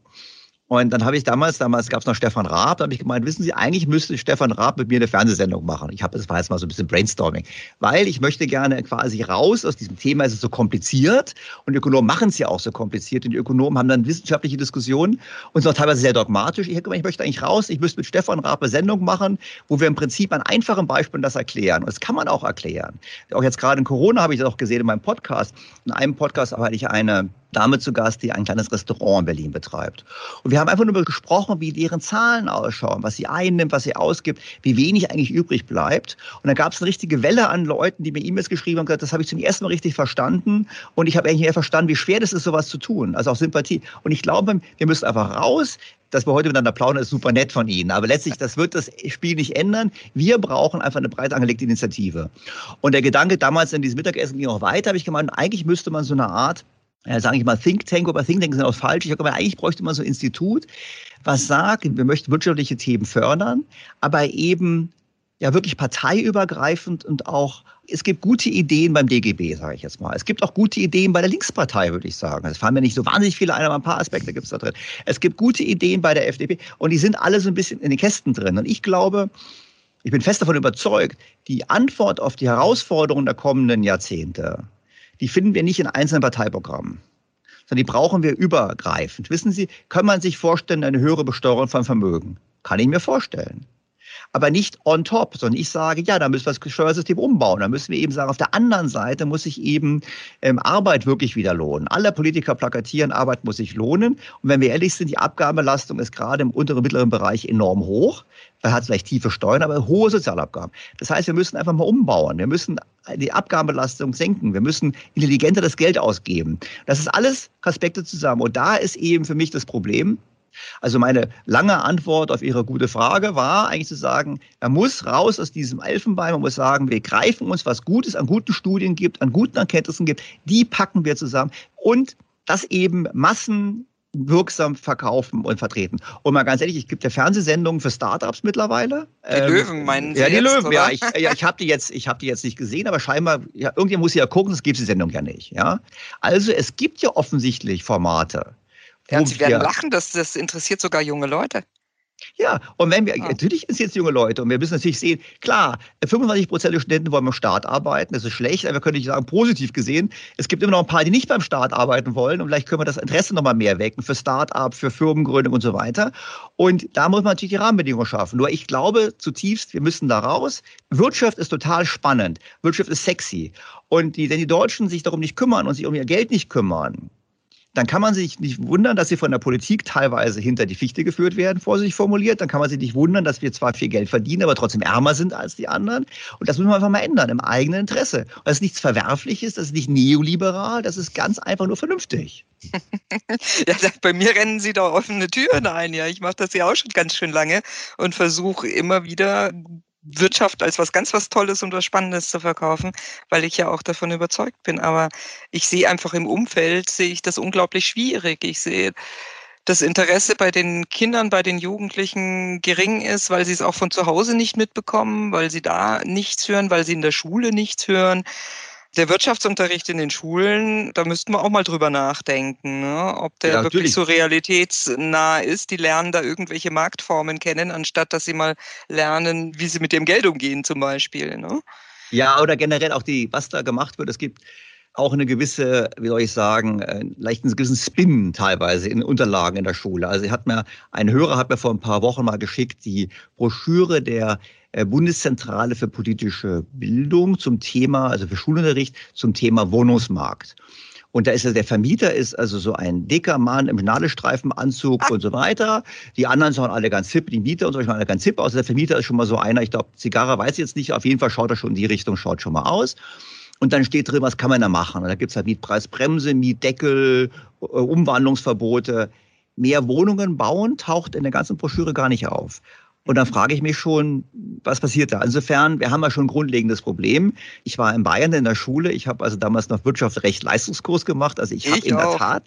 Und dann habe ich damals, damals gab es noch Stefan Raab, da habe ich gemeint, wissen Sie, eigentlich müsste Stefan Raab mit mir eine Fernsehsendung machen. Ich habe, das war jetzt mal so ein bisschen Brainstorming, weil ich möchte gerne quasi raus aus diesem Thema, es ist so kompliziert und die Ökonomen machen es ja auch so kompliziert und die Ökonomen haben dann wissenschaftliche Diskussionen und sind auch teilweise sehr dogmatisch. Ich habe gemeint, ich möchte eigentlich raus, ich müsste mit Stefan Raab eine Sendung machen, wo wir im Prinzip an einfachen Beispielen das erklären. Und das kann man auch erklären. Auch jetzt gerade in Corona habe ich das auch gesehen in meinem Podcast. In einem Podcast hatte ich eine Dame zu Gast, die ein kleines Restaurant in Berlin betreibt. Und wir haben einfach nur gesprochen, wie deren Zahlen ausschauen, was sie einnimmt, was sie ausgibt, wie wenig eigentlich übrig bleibt. Und dann gab es eine richtige Welle an Leuten, die mir E-Mails geschrieben haben gesagt, das habe ich zum ersten Mal richtig verstanden. Und ich habe eigentlich mehr verstanden, wie schwer das ist, sowas zu tun. Also auch Sympathie. Und ich glaube, wir müssen einfach raus. Dass wir heute miteinander plaudern, ist super nett von Ihnen. Aber letztlich, das wird das Spiel nicht ändern. Wir brauchen einfach eine breit angelegte Initiative. Und der Gedanke damals in diesem Mittagessen ging auch weiter, habe ich gemeint, eigentlich müsste man so eine Art ja, sage ich mal, Think Tank, aber Think Tank sind auch falsch. Ich gemeint, eigentlich bräuchte man so ein Institut, was sagt, wir möchten wirtschaftliche Themen fördern, aber eben ja wirklich parteiübergreifend und auch, es gibt gute Ideen beim DGB, sage ich jetzt mal. Es gibt auch gute Ideen bei der Linkspartei, würde ich sagen. Es fallen mir nicht so wahnsinnig viele ein, aber ein paar Aspekte gibt es da drin. Es gibt gute Ideen bei der FDP und die sind alle so ein bisschen in den Kästen drin. Und ich glaube, ich bin fest davon überzeugt, die Antwort auf die Herausforderungen der kommenden Jahrzehnte, die finden wir nicht in einzelnen Parteiprogrammen, sondern die brauchen wir übergreifend. Wissen Sie, kann man sich vorstellen, eine höhere Besteuerung von Vermögen? Kann ich mir vorstellen aber nicht on top, sondern ich sage, ja, da müssen wir das Steuersystem umbauen. Da müssen wir eben sagen, auf der anderen Seite muss sich eben ähm, Arbeit wirklich wieder lohnen. Alle Politiker plakatieren, Arbeit muss sich lohnen. Und wenn wir ehrlich sind, die Abgabenbelastung ist gerade im unteren mittleren Bereich enorm hoch. Er hat vielleicht tiefe Steuern, aber hohe Sozialabgaben. Das heißt, wir müssen einfach mal umbauen. Wir müssen die Abgabenbelastung senken. Wir müssen intelligenter das Geld ausgeben. Das ist alles Aspekte zusammen. Und da ist eben für mich das Problem, also meine lange Antwort auf Ihre gute Frage war eigentlich zu sagen, man muss raus aus diesem Elfenbein, man muss sagen, wir greifen uns, was Gutes an guten Studien gibt, an guten Erkenntnissen gibt, die packen wir zusammen und das eben Massen wirksam verkaufen und vertreten. Und mal ganz ehrlich, es gibt ja Fernsehsendungen für Startups mittlerweile. Die ähm, Löwen meinen Sie Ja, die jetzt, Löwen, oder? ja. Ich, ja, ich habe die jetzt, ich habe die jetzt nicht gesehen, aber scheinbar, ja, irgendjemand muss sie ja gucken, das gibt die Sendung ja nicht. Ja, also es gibt ja offensichtlich Formate. Ja, Sie werden wir- lachen, das, das interessiert sogar junge Leute. Ja, und wenn wir, Ja. natürlich ist jetzt junge Leute und wir müssen natürlich sehen, klar, 25 Prozent der Studenten wollen beim Staat arbeiten, das ist schlecht, aber wir können nicht sagen, positiv gesehen, es gibt immer noch ein paar, die nicht beim Staat arbeiten wollen und vielleicht können wir das Interesse nochmal mehr wecken für Start-up, für Firmengründung und so weiter. Und da muss man natürlich die Rahmenbedingungen schaffen. Nur ich glaube zutiefst, wir müssen da raus. Wirtschaft ist total spannend. Wirtschaft ist sexy. Und die, wenn die Deutschen sich darum nicht kümmern und sich um ihr Geld nicht kümmern, dann kann man sich nicht wundern, dass sie von der Politik teilweise hinter die Fichte geführt werden, vorsichtig formuliert. Dann kann man sich nicht wundern, dass wir zwar viel Geld verdienen, aber trotzdem ärmer sind als die anderen. Und das müssen wir einfach mal ändern, im eigenen Interesse. Und das ist nichts Verwerfliches, das ist nicht neoliberal, das ist ganz einfach nur vernünftig. Ja, bei mir rennen Sie da offene Türen ein. Ja, ich mache das ja auch schon ganz schön lange und versuche immer wieder Wirtschaft als was ganz was Tolles und was Spannendes zu verkaufen, weil ich ja auch davon überzeugt bin. Aber ich sehe einfach im Umfeld sehe ich das unglaublich schwierig. Ich sehe das Interesse bei den Kindern, bei den Jugendlichen gering ist, weil sie es auch von zu Hause nicht mitbekommen, weil sie da nichts hören, weil sie in der Schule nichts hören. Der Wirtschaftsunterricht in den Schulen, da müssten wir auch mal drüber nachdenken, ne? ob der Ja, wirklich so realitätsnah ist. Die lernen da irgendwelche Marktformen kennen, anstatt dass sie mal lernen, wie sie mit dem Geld umgehen zum Beispiel. Ne? Ja, oder generell auch die, was da gemacht wird. Es gibt auch eine gewisse, wie soll ich sagen, äh, leicht einen gewissen Spin teilweise in Unterlagen in der Schule. Also hat mir, ein Hörer hat mir vor ein paar Wochen mal geschickt, die Broschüre der Bundeszentrale für politische Bildung zum Thema, also für Schulunterricht, zum Thema Wohnungsmarkt. Und da ist ja der Vermieter ist also so ein dicker Mann im Nadelstreifenanzug Ach. und so weiter. Die anderen schauen alle ganz hip, die Mieter und so schauen alle ganz hip aus. Der Vermieter ist schon mal so einer, ich glaube, Zigarre weiß ich jetzt nicht, auf jeden Fall schaut er schon in die Richtung, schaut schon mal aus. Und dann steht drin, was kann man da machen? Und da gibt's halt Mietpreisbremse, Mietdeckel, äh, Umwandlungsverbote. Mehr Wohnungen bauen taucht in der ganzen Broschüre gar nicht auf. Und dann frage ich mich schon, was passiert da? Insofern, wir haben ja schon ein grundlegendes Problem. Ich war in Bayern in der Schule. Ich habe also damals noch Wirtschaftsrecht Leistungskurs gemacht. Also ich habe in der Tat,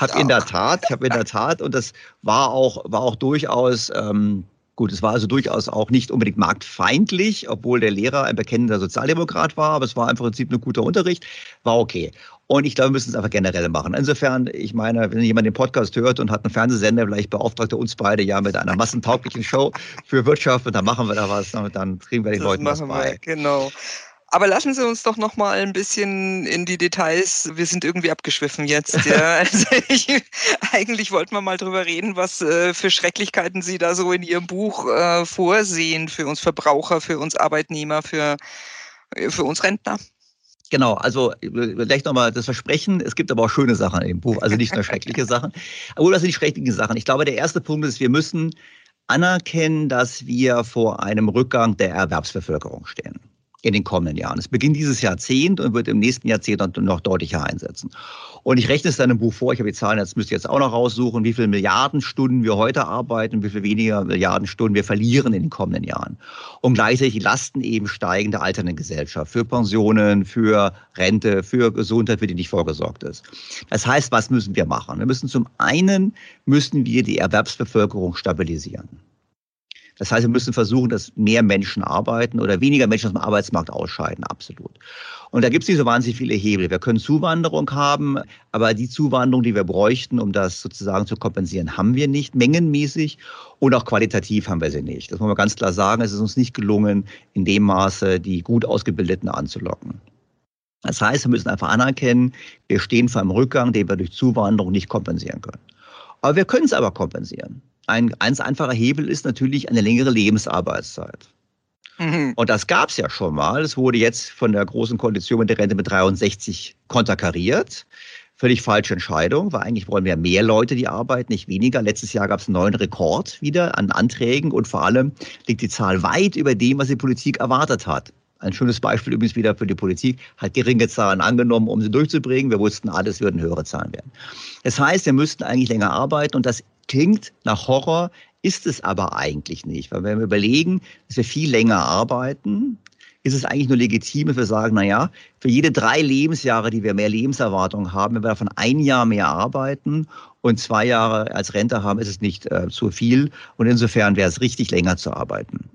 habe in der Tat, ich habe in der Tat, und das war auch, war auch durchaus ähm, Gut, es war also durchaus auch nicht unbedingt marktfeindlich, obwohl der Lehrer ein bekennender Sozialdemokrat war, aber es war im Prinzip ein guter Unterricht, war okay. Und ich glaube, wir müssen es einfach generell machen. Insofern, ich meine, wenn jemand den Podcast hört und hat einen Fernsehsender, vielleicht beauftragt er uns beide ja mit einer massentauglichen Show für Wirtschaft und dann machen wir da was, und dann kriegen wir den das Leuten was bei. Wir, genau. Aber lassen Sie uns doch noch mal ein bisschen in die Details. Wir sind irgendwie abgeschwiffen jetzt. Ja. Also ich, eigentlich wollten wir mal drüber reden, was äh, für Schrecklichkeiten Sie da so in Ihrem Buch äh, vorsehen für uns Verbraucher, für uns Arbeitnehmer, für, äh, für uns Rentner. Genau, also vielleicht nochmal das Versprechen, es gibt aber auch schöne Sachen im Buch, also nicht nur schreckliche Sachen. Aber das sind die schrecklichen Sachen. Ich glaube, der erste Punkt ist, wir müssen anerkennen, dass wir vor einem Rückgang der Erwerbsbevölkerung stehen in den kommenden Jahren. Es beginnt dieses Jahrzehnt und wird im nächsten Jahrzehnt noch deutlicher einsetzen. Und ich rechne es dann im Buch vor, ich habe die Zahlen, jetzt müsst ihr jetzt auch noch raussuchen, wie viele Milliardenstunden wir heute arbeiten, wie viel weniger Milliardenstunden wir verlieren in den kommenden Jahren. Und gleichzeitig die Lasten eben steigen der alternden Gesellschaft für Pensionen, für Rente, für Gesundheit, für die nicht vorgesorgt ist. Das heißt, was müssen wir machen? Wir müssen zum einen, müssen wir die Erwerbsbevölkerung stabilisieren. Das heißt, wir müssen versuchen, dass mehr Menschen arbeiten oder weniger Menschen aus dem Arbeitsmarkt ausscheiden, absolut. Und da gibt es nicht so wahnsinnig viele Hebel. Wir können Zuwanderung haben, aber die Zuwanderung, die wir bräuchten, um das sozusagen zu kompensieren, haben wir nicht, mengenmäßig und auch qualitativ haben wir sie nicht. Das muss man ganz klar sagen. Es ist uns nicht gelungen, in dem Maße die gut ausgebildeten anzulocken. Das heißt, wir müssen einfach anerkennen, wir stehen vor einem Rückgang, den wir durch Zuwanderung nicht kompensieren können. Aber wir können es aber kompensieren. Ein ganz einfacher Hebel ist natürlich eine längere Lebensarbeitszeit. Mhm. Und das gab es ja schon mal. Es wurde jetzt von der Großen Koalition mit der Rente mit 63 konterkariert. Völlig falsche Entscheidung, weil eigentlich wollen wir mehr Leute, die arbeiten, nicht weniger. Letztes Jahr gab es einen neuen Rekord wieder an Anträgen und vor allem liegt die Zahl weit über dem, was die Politik erwartet hat. Ein schönes Beispiel übrigens wieder für die Politik, hat geringe Zahlen angenommen, um sie durchzubringen. Wir wussten alles würden höhere Zahlen werden. Das heißt, wir müssten eigentlich länger arbeiten und das klingt nach Horror, ist es aber eigentlich nicht. Weil wenn wir überlegen, dass wir viel länger arbeiten, ist es eigentlich nur legitim, wenn wir sagen, na ja, für jede drei Lebensjahre, die wir mehr Lebenserwartung haben, wenn wir davon ein Jahr mehr arbeiten und zwei Jahre als Rente haben, ist es nicht äh, zu viel. Und insofern wäre es richtig, länger zu arbeiten.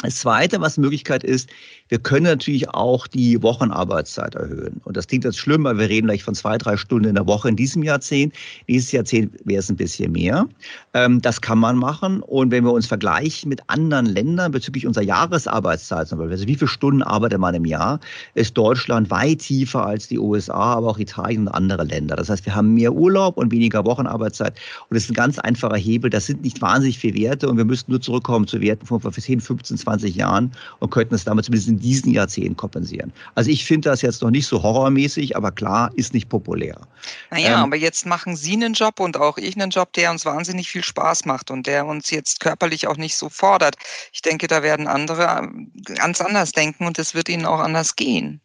Das Zweite, was Möglichkeit ist, wir können natürlich auch die Wochenarbeitszeit erhöhen. Und das klingt jetzt schlimm, weil wir reden gleich von zwei, drei Stunden in der Woche in diesem Jahrzehnt. Nächstes Jahrzehnt wäre es ein bisschen mehr. Ähm, das kann man machen. Und wenn wir uns vergleichen mit anderen Ländern bezüglich unserer Jahresarbeitszeit, also wie viele Stunden arbeitet man im Jahr, ist Deutschland weit tiefer als die USA, aber auch Italien und andere Länder. Das heißt, wir haben mehr Urlaub und weniger Wochenarbeitszeit. Und das ist ein ganz einfacher Hebel. Das sind nicht wahnsinnig viele Werte und wir müssten nur zurückkommen zu Werten von vor 10, 15, 20 Jahren und könnten es damit zumindest in diesen Jahrzehnten kompensieren. Also ich finde das jetzt noch nicht so horrormäßig, aber klar, ist nicht populär. Naja, ähm, aber jetzt machen Sie einen Job und auch ich einen Job, der uns wahnsinnig viel Spaß macht und der uns jetzt körperlich auch nicht so fordert. Ich denke, da werden andere ganz anders denken und es wird ihnen auch anders gehen.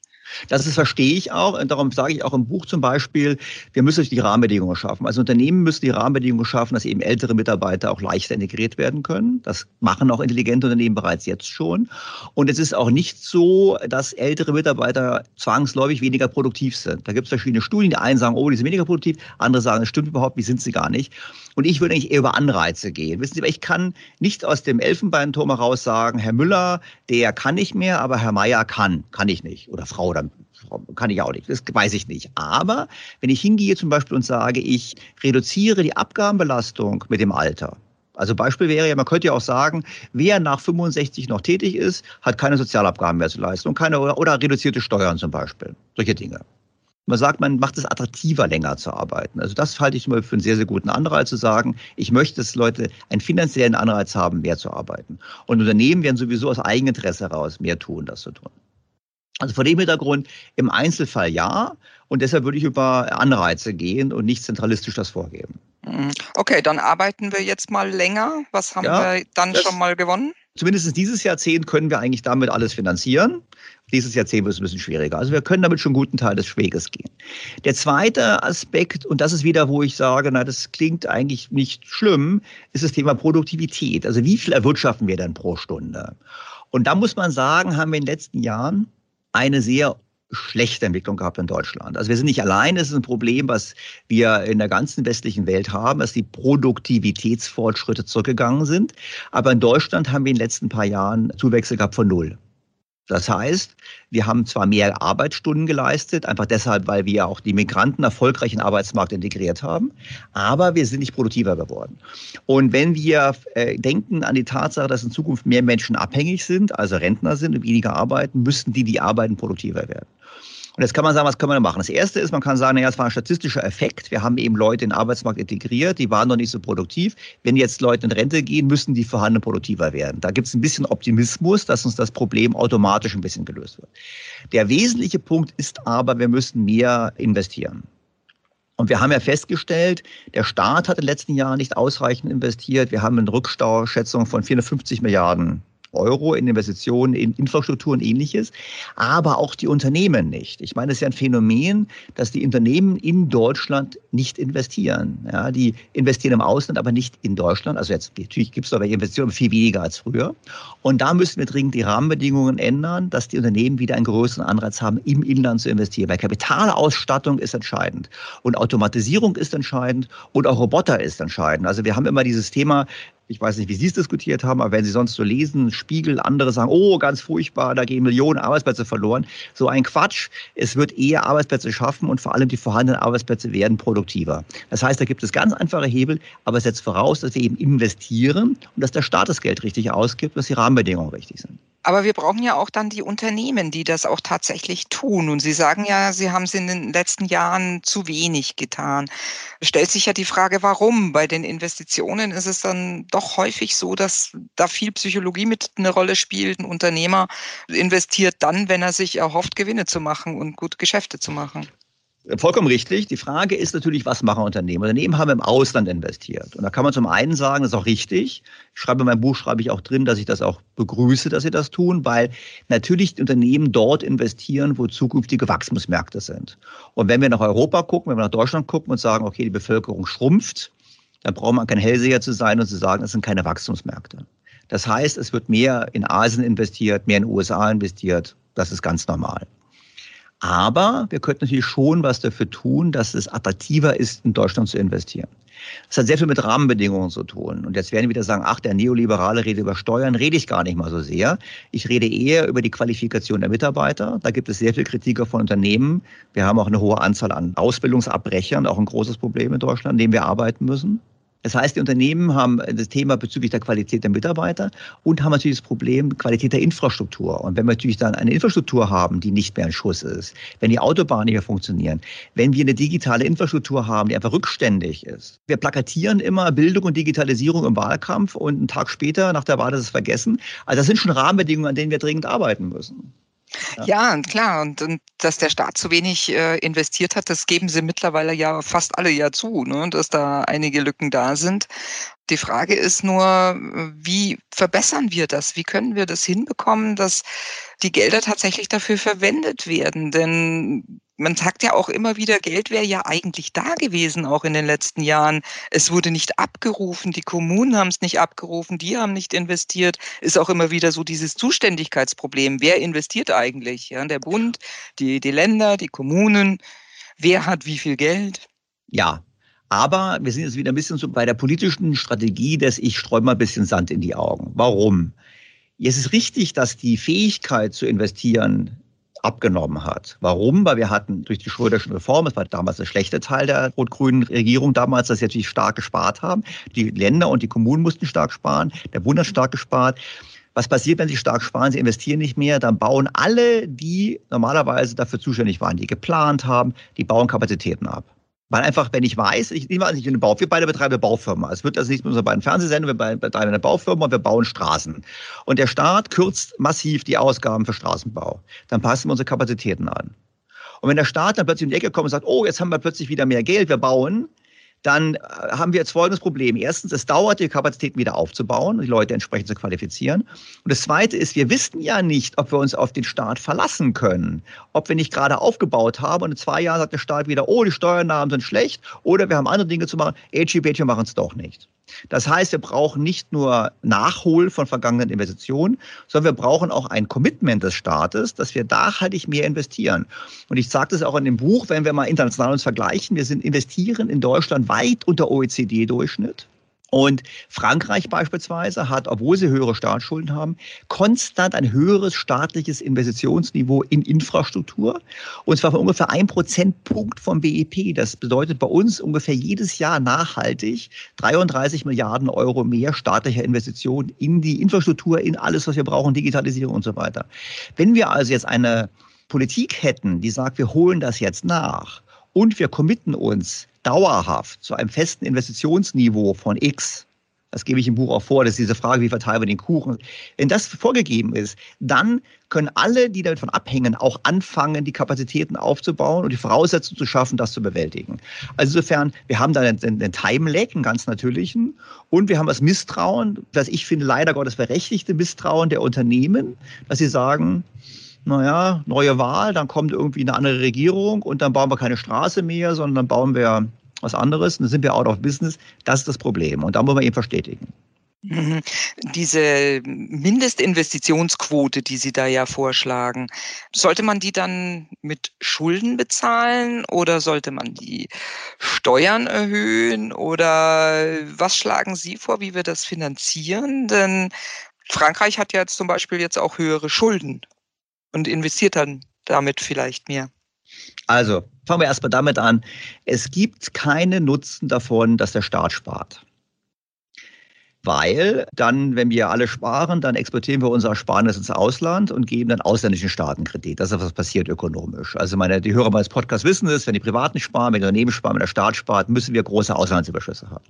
Das ist, verstehe ich auch. Und darum sage ich auch im Buch zum Beispiel, wir müssen die Rahmenbedingungen schaffen. Also Unternehmen müssen die Rahmenbedingungen schaffen, dass eben ältere Mitarbeiter auch leichter integriert werden können. Das machen auch intelligente Unternehmen bereits jetzt schon. Und es ist auch nicht so, dass ältere Mitarbeiter zwangsläufig weniger produktiv sind. Da gibt es verschiedene Studien. Die einen sagen, oh, die sind weniger produktiv. Andere sagen, das stimmt überhaupt, wie sind sie gar nicht. Und ich würde eigentlich eher über Anreize gehen. Wissen Sie, ich kann nicht aus dem Elfenbeinturm heraus sagen, Herr Müller, der kann nicht mehr, aber Herr Meier kann. Kann ich nicht. Oder Frau oder kann ich auch nicht, das weiß ich nicht. Aber wenn ich hingehe zum Beispiel und sage, ich reduziere die Abgabenbelastung mit dem Alter, also Beispiel wäre ja, man könnte ja auch sagen, wer nach 65 noch tätig ist, hat keine Sozialabgaben mehr zu leisten und keine oder, reduzierte Steuern zum Beispiel. Solche Dinge. Man sagt, man macht es attraktiver, länger zu arbeiten. Also das halte ich mal für einen sehr, sehr guten Anreiz zu sagen, ich möchte, dass Leute einen finanziellen Anreiz haben, mehr zu arbeiten. Und Unternehmen werden sowieso aus Eigeninteresse heraus mehr tun, das zu tun. Also vor dem Hintergrund im Einzelfall ja. Und deshalb würde ich über Anreize gehen und nicht zentralistisch das vorgeben. Mhm. Okay, dann arbeiten wir jetzt mal länger. Was haben ja, wir dann schon mal gewonnen? Zumindest dieses Jahrzehnt können wir eigentlich damit alles finanzieren. Dieses Jahrzehnt wird es ein bisschen schwieriger. Also wir können damit schon einen guten Teil des Weges gehen. Der zweite Aspekt, und das ist wieder, wo ich sage, na, das klingt eigentlich nicht schlimm, ist das Thema Produktivität. Also wie viel erwirtschaften wir denn pro Stunde? Und da muss man sagen, haben wir in den letzten Jahren eine sehr schlechte Entwicklung gehabt in Deutschland. Also wir sind nicht allein, es ist ein Problem, was wir in der ganzen westlichen Welt haben, dass die Produktivitätsfortschritte zurückgegangen sind. Aber in Deutschland haben wir in den letzten paar Jahren Zuwächse gehabt von null. Das heißt, wir haben zwar mehr Arbeitsstunden geleistet, einfach deshalb, weil wir auch die Migranten erfolgreich in den Arbeitsmarkt integriert haben, aber wir sind nicht produktiver geworden. Und wenn wir äh, denken an die Tatsache, dass in Zukunft mehr Menschen abhängig sind, also Rentner sind und weniger arbeiten, müssten die, die arbeiten, produktiver werden. Und jetzt kann man sagen, was können wir machen? Das erste ist, man kann sagen, naja, es war ein statistischer Effekt. Wir haben eben Leute in den Arbeitsmarkt integriert, die waren noch nicht so produktiv. Wenn jetzt Leute in Rente gehen, müssen die vorhanden produktiver werden. Da gibt es ein bisschen Optimismus, dass uns das Problem automatisch ein bisschen gelöst wird. Der wesentliche Punkt ist aber, wir müssen mehr investieren. Und wir haben ja festgestellt, der Staat hat in den letzten Jahren nicht ausreichend investiert. Wir haben eine Rückstauschätzung von 450 Milliarden Euro in Investitionen in Infrastruktur und ähnliches, aber auch die Unternehmen nicht. Ich meine, es ist ja ein Phänomen, dass die Unternehmen in Deutschland nicht investieren. Ja, die investieren im Ausland, aber nicht in Deutschland. Also jetzt natürlich gibt es da welche Investitionen, viel weniger als früher. Und da müssen wir dringend die Rahmenbedingungen ändern, dass die Unternehmen wieder einen größeren Anreiz haben, im Inland zu investieren. Weil Kapitalausstattung ist entscheidend und Automatisierung ist entscheidend und auch Roboter ist entscheidend. Also wir haben immer dieses Thema, ich weiß nicht, wie Sie es diskutiert haben, aber wenn Sie sonst so lesen, Spiegel, andere sagen, oh, ganz furchtbar, da gehen Millionen Arbeitsplätze verloren. So ein Quatsch. Es wird eher Arbeitsplätze schaffen und vor allem die vorhandenen Arbeitsplätze werden produktiver. Das heißt, da gibt es ganz einfache Hebel, aber es setzt voraus, dass wir eben investieren und dass der Staat das Geld richtig ausgibt, dass die Rahmenbedingungen richtig sind. Aber wir brauchen ja auch dann die Unternehmen, die das auch tatsächlich tun. Und Sie sagen ja, Sie haben es in den letzten Jahren zu wenig getan. Stellt sich ja die Frage, warum? Bei den Investitionen ist es dann doch häufig so, dass da viel Psychologie mit eine Rolle spielt. Ein Unternehmer investiert dann, wenn er sich erhofft, Gewinne zu machen und gut Geschäfte zu machen. Vollkommen richtig. Die Frage ist natürlich, was machen Unternehmen? Unternehmen haben im Ausland investiert. Und da kann man zum einen sagen, das ist auch richtig. Ich schreibe in meinem Buch, schreibe ich auch drin, dass ich das auch begrüße, dass sie das tun, weil natürlich die Unternehmen dort investieren, wo zukünftige Wachstumsmärkte sind. Und wenn wir nach Europa gucken, wenn wir nach Deutschland gucken und sagen, okay, die Bevölkerung schrumpft, dann braucht man kein Hellseher zu sein und zu sagen, es sind keine Wachstumsmärkte. Das heißt, es wird mehr in Asien investiert, mehr in den USA investiert. Das ist ganz normal. Aber wir könnten natürlich schon was dafür tun, dass es attraktiver ist, in Deutschland zu investieren. Das hat sehr viel mit Rahmenbedingungen zu tun. Und jetzt werden wir wieder sagen, ach, der Neoliberale redet über Steuern, rede ich gar nicht mal so sehr. Ich rede eher über die Qualifikation der Mitarbeiter. Da gibt es sehr viel Kritiker von Unternehmen. Wir haben auch eine hohe Anzahl an Ausbildungsabbrechern, auch ein großes Problem in Deutschland, an dem wir arbeiten müssen. Das heißt, die Unternehmen haben das Thema bezüglich der Qualität der Mitarbeiter und haben natürlich das Problem Qualität der Infrastruktur. Und wenn wir natürlich dann eine Infrastruktur haben, die nicht mehr ein Schuss ist, wenn die Autobahnen nicht mehr funktionieren, wenn wir eine digitale Infrastruktur haben, die einfach rückständig ist. Wir plakatieren immer Bildung und Digitalisierung im Wahlkampf und einen Tag später nach der Wahl ist es vergessen. Also das sind schon Rahmenbedingungen, an denen wir dringend arbeiten müssen. Ja, ja klar. Und, und, dass der Staat zu wenig äh, investiert hat, das geben sie mittlerweile ja fast alle ja zu, ne? dass da einige Lücken da sind. Die Frage ist nur, wie verbessern wir das? Wie können wir das hinbekommen, dass die Gelder tatsächlich dafür verwendet werden? Denn man sagt ja auch immer wieder, Geld wäre ja eigentlich da gewesen, auch in den letzten Jahren. Es wurde nicht abgerufen, die Kommunen haben es nicht abgerufen, die haben nicht investiert. Ist auch immer wieder so dieses Zuständigkeitsproblem. Wer investiert eigentlich? Ja, der Bund, die, die Länder, die Kommunen. Wer hat wie viel Geld? Ja, aber wir sind jetzt wieder ein bisschen so bei der politischen Strategie, dass ich streue mal ein bisschen Sand in die Augen. Warum? Es ist richtig, dass die Fähigkeit zu investieren abgenommen hat. Warum? Weil wir hatten durch die Schröderschen Reform, das war damals der schlechte Teil der rot-grünen Regierung damals, dass sie natürlich stark gespart haben. Die Länder und die Kommunen mussten stark sparen, der Bund hat stark gespart. Was passiert, wenn sie stark sparen? Sie investieren nicht mehr, dann bauen alle, die normalerweise dafür zuständig waren, die geplant haben, die bauen Kapazitäten ab. Weil einfach, wenn ich weiß, ich nehme an, ich eine Bau, wir beide betreiben eine Baufirma. Es wird also nicht mit unseren beiden Fernsehsendungen, wir betreiben eine Baufirma und wir bauen Straßen. Und der Staat kürzt massiv die Ausgaben für Straßenbau. Dann passen wir unsere Kapazitäten an. Und wenn der Staat dann plötzlich um die Ecke kommt und sagt, oh, jetzt haben wir plötzlich wieder mehr Geld, wir bauen, dann äh, haben wir jetzt folgendes Problem. Erstens, es dauert, die Kapazitäten wieder aufzubauen, die Leute entsprechend zu qualifizieren. Und das Zweite ist, wir wissen ja nicht, ob wir uns auf den Staat verlassen können. Ob wir nicht gerade aufgebaut haben und in zwei Jahren sagt der Staat wieder, oh, die Steuernahmen sind schlecht oder wir haben andere Dinge zu machen, wir machen es doch nicht. Das heißt, wir brauchen nicht nur Nachhol von vergangenen Investitionen, sondern wir brauchen auch ein Commitment des Staates, dass wir nachhaltig mehr investieren. Und ich sage das auch in dem Buch, wenn wir mal international uns vergleichen, wir sind investieren in Deutschland weit unter OECD-Durchschnitt. Und Frankreich beispielsweise hat, obwohl sie höhere Staatsschulden haben, konstant ein höheres staatliches Investitionsniveau in Infrastruktur. Und zwar von ungefähr ein Prozentpunkt vom BIP. Das bedeutet bei uns ungefähr jedes Jahr nachhaltig 33 Milliarden Euro mehr staatlicher Investitionen in die Infrastruktur, in alles, was wir brauchen, Digitalisierung und so weiter. Wenn wir also jetzt eine Politik hätten, die sagt, wir holen das jetzt nach und wir committen uns dauerhaft zu einem festen Investitionsniveau von X, das gebe ich im Buch auch vor, das ist diese Frage, wie verteilen wir den Kuchen. Wenn das vorgegeben ist, dann können alle, die davon abhängen, auch anfangen, die Kapazitäten aufzubauen und die Voraussetzungen zu schaffen, das zu bewältigen. Also insofern, wir haben da einen, einen Time-Lag, einen ganz natürlichen, und wir haben das Misstrauen, das ich finde leider Gottes berechtigte Misstrauen der Unternehmen, dass sie sagen, naja, neue Wahl, dann kommt irgendwie eine andere Regierung und dann bauen wir keine Straße mehr, sondern dann bauen wir was anderes und dann sind wir out of business. Das ist das Problem und da muss man eben verstetigen. Mhm. Diese Mindestinvestitionsquote, die Sie da ja vorschlagen, sollte man die dann mit Schulden bezahlen oder sollte man die Steuern erhöhen oder was schlagen Sie vor, wie wir das finanzieren? Denn Frankreich hat ja jetzt zum Beispiel jetzt auch höhere Schulden und investiert dann damit vielleicht mehr? Also, fangen wir erstmal damit an. Es gibt keinen Nutzen davon, dass der Staat spart weil dann, wenn wir alle sparen, dann exportieren wir unser Ersparnis ins Ausland und geben dann ausländischen Staaten Kredit. Das ist, was passiert ökonomisch. Also meine, die Hörer meines Podcasts wissen es, wenn die Privaten sparen, wenn die Unternehmen sparen, wenn der Staat spart, müssen wir große Auslandsüberschüsse haben.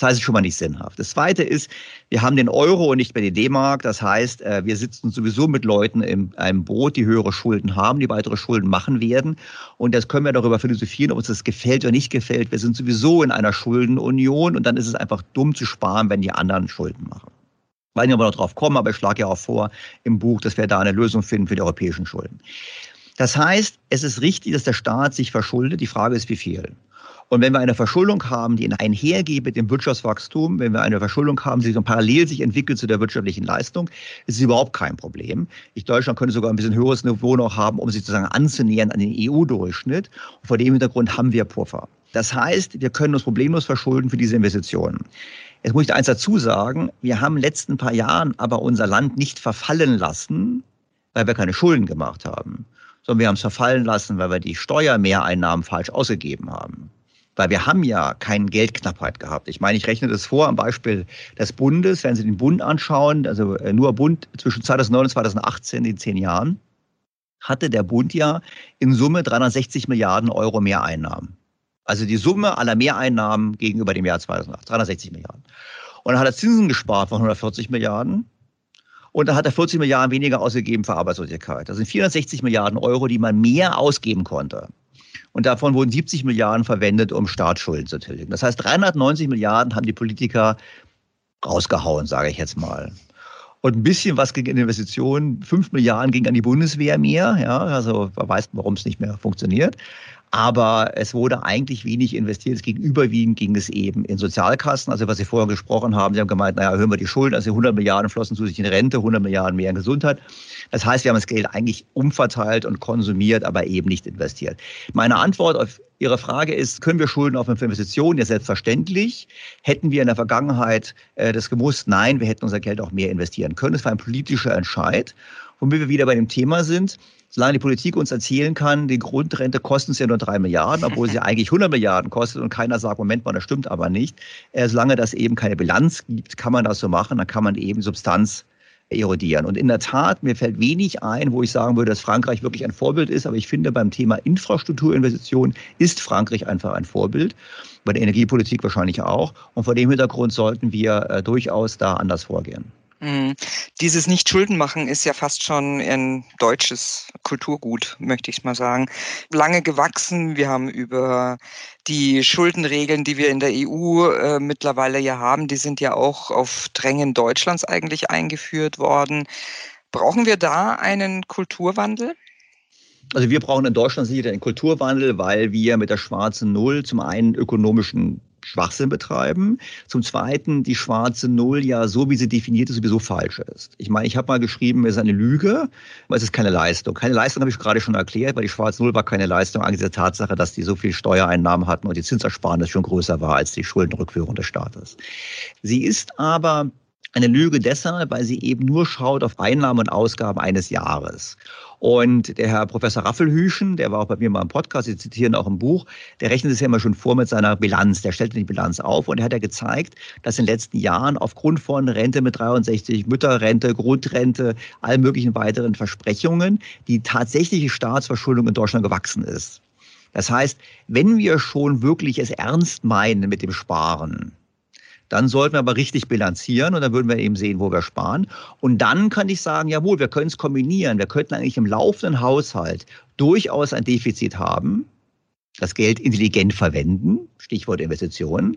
Das heißt, es ist schon mal nicht sinnhaft. Das Zweite ist, wir haben den Euro und nicht mehr die D-Mark. Das heißt, äh, wir sitzen sowieso mit Leuten in einem Boot, die höhere Schulden haben, die weitere Schulden machen werden. Und das können wir darüber philosophieren, ob uns das gefällt oder nicht gefällt. Wir sind sowieso in einer Schuldenunion und dann ist es einfach dumm zu sparen, wenn die anderen Schulden machen. Ich weiß nicht, ob wir noch drauf kommen, aber ich schlage ja auch vor im Buch, dass wir da eine Lösung finden für die europäischen Schulden. Das heißt, es ist richtig, dass der Staat sich verschuldet. Die Frage ist, wie viel. Und wenn wir eine Verschuldung haben, die einhergeht mit dem Wirtschaftswachstum, wenn wir eine Verschuldung haben, die so parallel sich entwickelt zu der wirtschaftlichen Leistung, ist es überhaupt kein Problem. Ich, Deutschland könnte sogar ein bisschen höheres Niveau noch haben, um sich sozusagen anzunähern an den EU-Durchschnitt. vor dem Hintergrund haben wir Puffer. Das heißt, wir können uns problemlos verschulden für diese Investitionen. Jetzt muss ich da eins dazu sagen, wir haben in den letzten paar Jahren aber unser Land nicht verfallen lassen, weil wir keine Schulden gemacht haben, sondern wir haben es verfallen lassen, weil wir die Steuermehreinnahmen falsch ausgegeben haben. Weil wir haben ja keine Geldknappheit gehabt. Ich meine, ich rechne das vor am Beispiel des Bundes. Wenn Sie den Bund anschauen, also äh, nur Bund zwischen 2009 und 2018, in zehn Jahren, hatte der Bund ja in Summe 360 Milliarden Euro Mehreinnahmen. Also die Summe aller Mehreinnahmen gegenüber dem Jahr 2008, 360 Milliarden. Und dann hat er Zinsen gespart von 140 Milliarden. Und dann hat er 40 Milliarden weniger ausgegeben für Arbeitslosigkeit. Das sind 460 Milliarden Euro, die man mehr ausgeben konnte. Und davon wurden 70 Milliarden verwendet, um Staatsschulden zu tilgen. Das heißt, 390 Milliarden haben die Politiker rausgehauen, sage ich jetzt mal. Und ein bisschen was ging in Investitionen. 5 Milliarden ging an die Bundeswehr mehr. Ja, also man weiß, warum es nicht mehr funktioniert. Aber es wurde eigentlich wenig investiert. Es ging überwiegend ging es eben in Sozialkassen. Also was Sie vorher gesprochen haben, Sie haben gemeint, naja, hören wir die Schulden. Also 100 Milliarden flossen zusätzlich in Rente, 100 Milliarden mehr in Gesundheit. Das heißt, wir haben das Geld eigentlich umverteilt und konsumiert, aber eben nicht investiert. Meine Antwort auf Ihre Frage ist, können wir Schulden für Investitionen? Ja, selbstverständlich. Hätten wir in der Vergangenheit äh, das gemusst? Nein, wir hätten unser Geld auch mehr investieren können. Es war ein politischer Entscheid. Womit wir wieder bei dem Thema sind, solange die Politik uns erzählen kann, die Grundrente kostet uns ja nur drei Milliarden, obwohl sie eigentlich 100 Milliarden kostet und keiner sagt, Moment mal, das stimmt aber nicht. Äh, solange das eben keine Bilanz gibt, kann man das so machen, dann kann man eben Substanz erodieren. Und in der Tat, mir fällt wenig ein, wo ich sagen würde, dass Frankreich wirklich ein Vorbild ist. Aber ich finde, beim Thema Infrastrukturinvestitionen ist Frankreich einfach ein Vorbild. Bei der Energiepolitik wahrscheinlich auch. Und vor dem Hintergrund sollten wir äh, durchaus da anders vorgehen. Mhm. Dieses Nicht-Schulden-Machen ist ja fast schon ein deutsches Kulturgut, möchte ich mal sagen. Lange gewachsen. Wir haben über die Schuldenregeln, die wir in der EU äh, mittlerweile ja haben, die sind ja auch auf Drängen Deutschlands eigentlich eingeführt worden. Brauchen wir da einen Kulturwandel? Also wir brauchen in Deutschland sicher einen Kulturwandel, weil wir mit der schwarzen Null zum einen ökonomischen Schwachsinn betreiben. Zum Zweiten die schwarze Null ja so, wie sie definiert ist, sowieso falsch ist. Ich meine, ich habe mal geschrieben, es ist eine Lüge, aber es ist keine Leistung. Keine Leistung habe ich gerade schon erklärt, weil die schwarze Null war keine Leistung angesichts der Tatsache, dass die so viel Steuereinnahmen hatten und die Zinsersparnis schon größer war als die Schuldenrückführung des Staates. Sie ist aber eine Lüge deshalb, weil sie eben nur schaut auf Einnahmen und Ausgaben eines Jahres. Und der Herr Professor Raffelhüschen, der war auch bei mir mal im Podcast, Sie zitieren auch im Buch, der rechnet es ja immer schon vor mit seiner Bilanz. Der stellt die Bilanz auf und er hat ja gezeigt, dass in den letzten Jahren aufgrund von Rente mit 63, Mütterrente, Grundrente, allen möglichen weiteren Versprechungen die tatsächliche Staatsverschuldung in Deutschland gewachsen ist. Das heißt, wenn wir schon wirklich es ernst meinen mit dem Sparen, dann sollten wir aber richtig bilanzieren und dann würden wir eben sehen, wo wir sparen. Und dann kann ich sagen, jawohl, wir können es kombinieren. Wir könnten eigentlich im laufenden Haushalt durchaus ein Defizit haben, das Geld intelligent verwenden, Stichwort Investitionen,